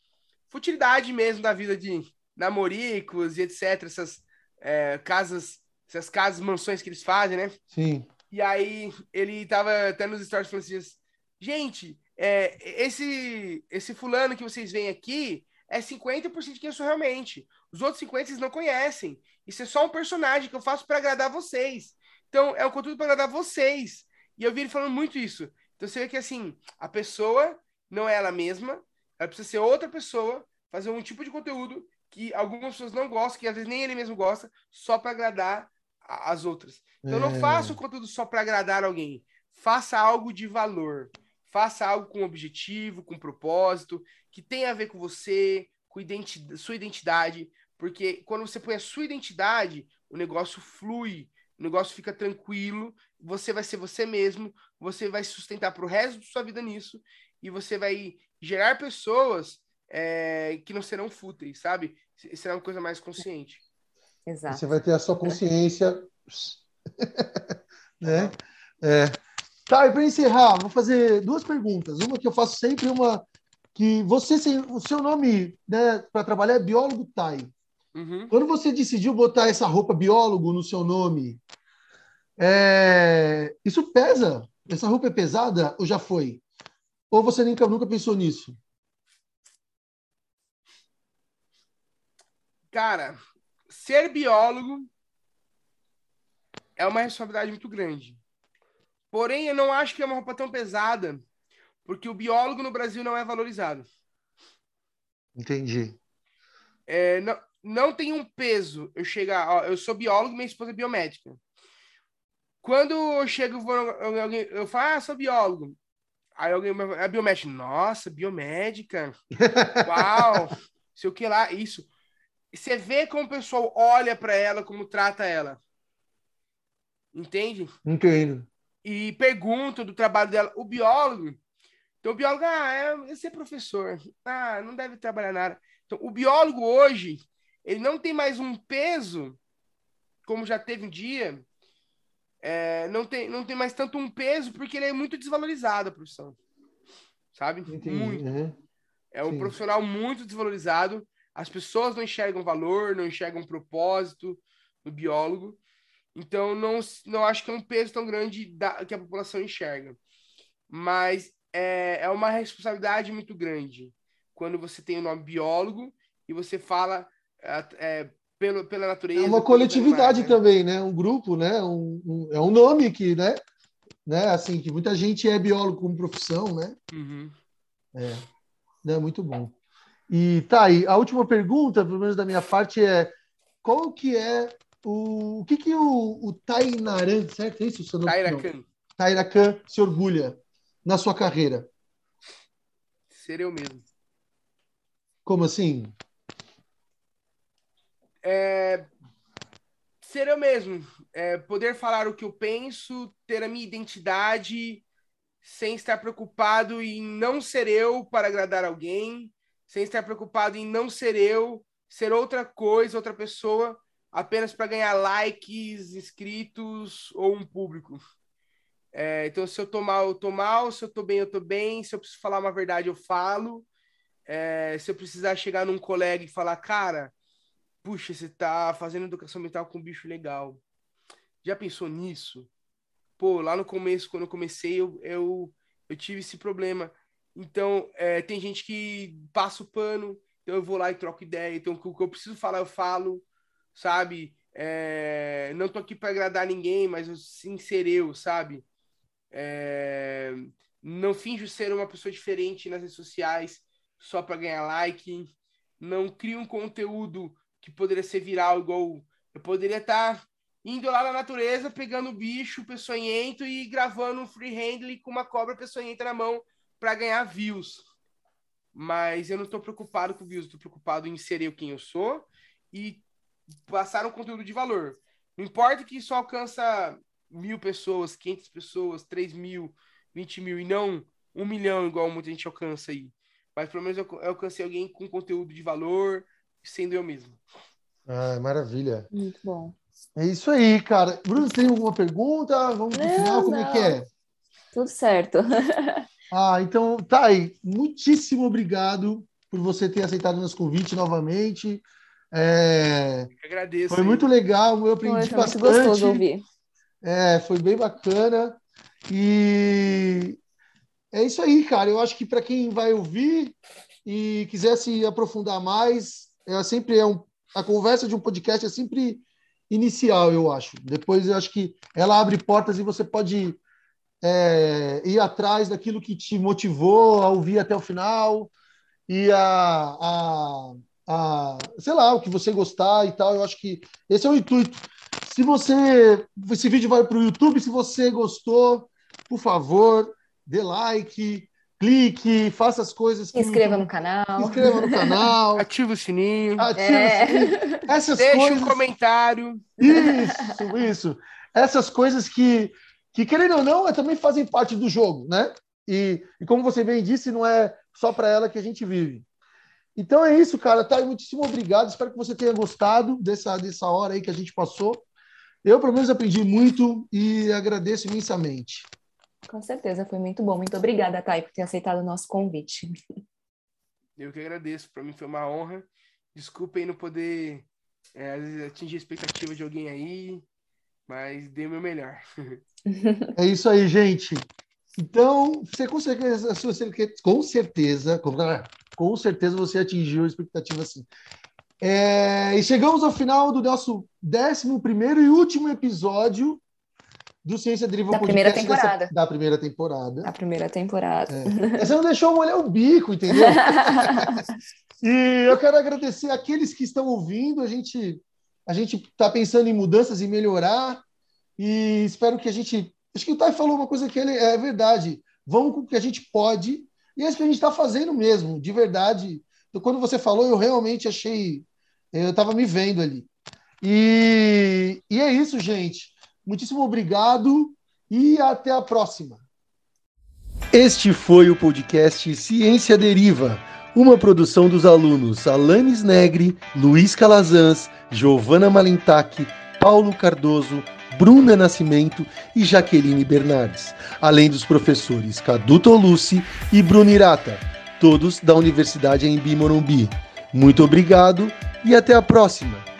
Speaker 3: futilidade mesmo da vida de namoricos e etc. Essas é, casas, essas casas, mansões que eles fazem, né?
Speaker 1: Sim.
Speaker 3: E aí ele tava até nos stories falando assim, gente, é, esse, esse fulano que vocês veem aqui é 50% de quem eu sou realmente. Os outros 50% vocês não conhecem. Isso é só um personagem que eu faço para agradar vocês. Então, é um conteúdo para agradar vocês. E eu vi ele falando muito isso. Então, você vê que, assim, a pessoa não é ela mesma, ela precisa ser outra pessoa, fazer um tipo de conteúdo que algumas pessoas não gostam, que às vezes nem ele mesmo gosta, só para agradar as outras. Então, é. não faça o conteúdo só para agradar alguém. Faça algo de valor. Faça algo com objetivo, com propósito, que tenha a ver com você, com identi sua identidade, porque quando você põe a sua identidade, o negócio flui, o negócio fica tranquilo, você vai ser você mesmo, você vai se sustentar para o resto da sua vida nisso, e você vai gerar pessoas é, que não serão fúteis, sabe? Será uma coisa mais consciente.
Speaker 1: Exato. Você vai ter a sua consciência. [laughs] né? É. Tá, e para encerrar, vou fazer duas perguntas. Uma que eu faço sempre, uma que você, o seu nome né, para trabalhar é biólogo Tai. Uhum. Quando você decidiu botar essa roupa biólogo no seu nome, é... isso pesa? Essa roupa é pesada ou já foi? Ou você nunca, nunca pensou nisso?
Speaker 3: Cara, ser biólogo é uma responsabilidade muito grande. Porém, eu não acho que é uma roupa tão pesada, porque o biólogo no Brasil não é valorizado.
Speaker 1: Entendi.
Speaker 3: É, não, não tem um peso eu chegar. Ó, eu sou biólogo, minha esposa é biomédica. Quando eu chego, alguém, eu falo, ah, sou biólogo. Aí alguém, é biomédica. Nossa, biomédica. [laughs] Uau! sei o que lá, isso. Você vê como o pessoal olha para ela, como trata ela. Entende?
Speaker 1: Entendo.
Speaker 3: E pergunta do trabalho dela. O biólogo. Então, o biólogo, ah, é, é ser professor. Ah, não deve trabalhar nada. Então, o biólogo hoje, ele não tem mais um peso, como já teve um dia, é, não, tem, não tem mais tanto um peso, porque ele é muito desvalorizado a profissão. Sabe? Entendi. Muito. Uhum. É um Sim. profissional muito desvalorizado. As pessoas não enxergam valor, não enxergam propósito no biólogo. Então, não, não acho que é um peso tão grande da, que a população enxerga. Mas é, é uma responsabilidade muito grande quando você tem o nome biólogo e você fala é, pelo, pela natureza.
Speaker 1: É uma coletividade né? também, né? Um grupo, né? Um, um, é um nome que, né? né? Assim, que muita gente é biólogo como profissão, né?
Speaker 3: Uhum.
Speaker 1: É. é muito bom. E tá aí, a última pergunta, pelo menos da minha parte, é qual que é o, o que que o, o Tainaran, certo? É isso? Seu nome? Tairacan. Tairacan se orgulha na sua carreira?
Speaker 3: Ser eu mesmo.
Speaker 1: Como assim?
Speaker 3: é, ser eu mesmo, é, poder falar o que eu penso, ter a minha identidade, sem estar preocupado em não ser eu para agradar alguém, sem estar preocupado em não ser eu, ser outra coisa, outra pessoa, apenas para ganhar likes, inscritos ou um público. É, então, se eu tô mal, eu tô mal, se eu tô bem, eu tô bem, se eu preciso falar uma verdade, eu falo. É, se eu precisar chegar num colega e falar, cara, puxa, você tá fazendo educação mental com um bicho legal. Já pensou nisso? Pô, lá no começo, quando eu comecei, eu, eu, eu tive esse problema. Então, é, tem gente que passa o pano, então eu vou lá e troco ideia. Então, o que eu preciso falar, eu falo, sabe? É, não tô aqui para agradar ninguém, mas eu sim eu, sabe? É, não finjo ser uma pessoa diferente nas redes sociais só para ganhar like. Não crio um conteúdo que poderia ser viral, igual eu poderia estar tá indo lá na natureza, pegando bicho peçonhento e gravando um freehand com uma cobra peçonhenta na mão para ganhar views. Mas eu não estou preocupado com views, estou preocupado em ser eu quem eu sou e passar um conteúdo de valor. Não importa que isso alcança mil pessoas, 500 pessoas, 3 mil, 20 mil e não um milhão, igual muita gente alcança aí. Mas pelo menos eu alcancei alguém com conteúdo de valor, sendo eu mesmo.
Speaker 1: Ah, maravilha.
Speaker 2: Muito bom.
Speaker 1: É isso aí, cara. Bruno, tem alguma pergunta? Vamos pro final, como é que é?
Speaker 2: Tudo certo. [laughs]
Speaker 1: ah, então, tá aí. Muitíssimo obrigado por você ter aceitado nosso convite novamente. É...
Speaker 3: Agradeço.
Speaker 1: Foi aí. muito legal, eu aprendi foi, bastante. Muito gostoso ouvir. É, foi bem bacana. E é isso aí, cara. Eu acho que para quem vai ouvir e quiser se aprofundar mais, é sempre é um, a conversa de um podcast é sempre inicial, eu acho. Depois eu acho que ela abre portas e você pode é, ir atrás daquilo que te motivou a ouvir até o final e a, a, a sei lá, o que você gostar e tal. Eu acho que esse é o intuito. Se você. Esse vídeo vai para o YouTube, se você gostou, por favor, dê like, clique, faça as coisas.
Speaker 2: Que inscreva no canal.
Speaker 1: Inscreva no canal. [laughs]
Speaker 3: Ativa o sininho.
Speaker 1: Ativa é. o sininho. Essas
Speaker 3: Deixa
Speaker 1: coisas...
Speaker 3: um comentário.
Speaker 1: Isso, isso. Essas coisas que, que, querendo ou não, também fazem parte do jogo, né? E, e como você bem disse, não é só para ela que a gente vive. Então é isso, cara. Tá, muitíssimo obrigado. Espero que você tenha gostado dessa, dessa hora aí que a gente passou. Eu, pelo menos, aprendi muito e agradeço imensamente.
Speaker 2: Com certeza, foi muito bom. Muito obrigada, Thay, por ter aceitado o nosso convite.
Speaker 3: Eu que agradeço. Para mim foi uma honra. Desculpem não poder é, atingir a expectativa de alguém aí, mas dei o meu melhor. [laughs]
Speaker 1: É isso aí, gente. Então, você com certeza, com certeza, com certeza você atingiu a expectativa assim. É, e chegamos ao final do nosso 11 e último episódio do Ciência Deriva
Speaker 2: da primeira temporada.
Speaker 1: Dessa, da primeira temporada.
Speaker 2: Da primeira temporada.
Speaker 1: É. Você não deixou molhar o bico, entendeu? [laughs] e eu quero agradecer aqueles que estão ouvindo. A gente a gente está pensando em mudanças e melhorar. E espero que a gente. Acho que o Tai falou uma coisa que ele, é verdade. Vamos com o que a gente pode. E é isso que a gente está fazendo mesmo, de verdade. Então, quando você falou, eu realmente achei. Eu estava me vendo ali. E, e é isso, gente. Muitíssimo obrigado e até a próxima. Este foi o podcast Ciência Deriva, uma produção dos alunos Alanis Negri, Luiz Calazans, Giovana Malentac, Paulo Cardoso, Bruna Nascimento e Jaqueline Bernardes, além dos professores Cadu Tolucci e Bruno Irata todos da Universidade em Morumbi. Muito obrigado e até a próxima!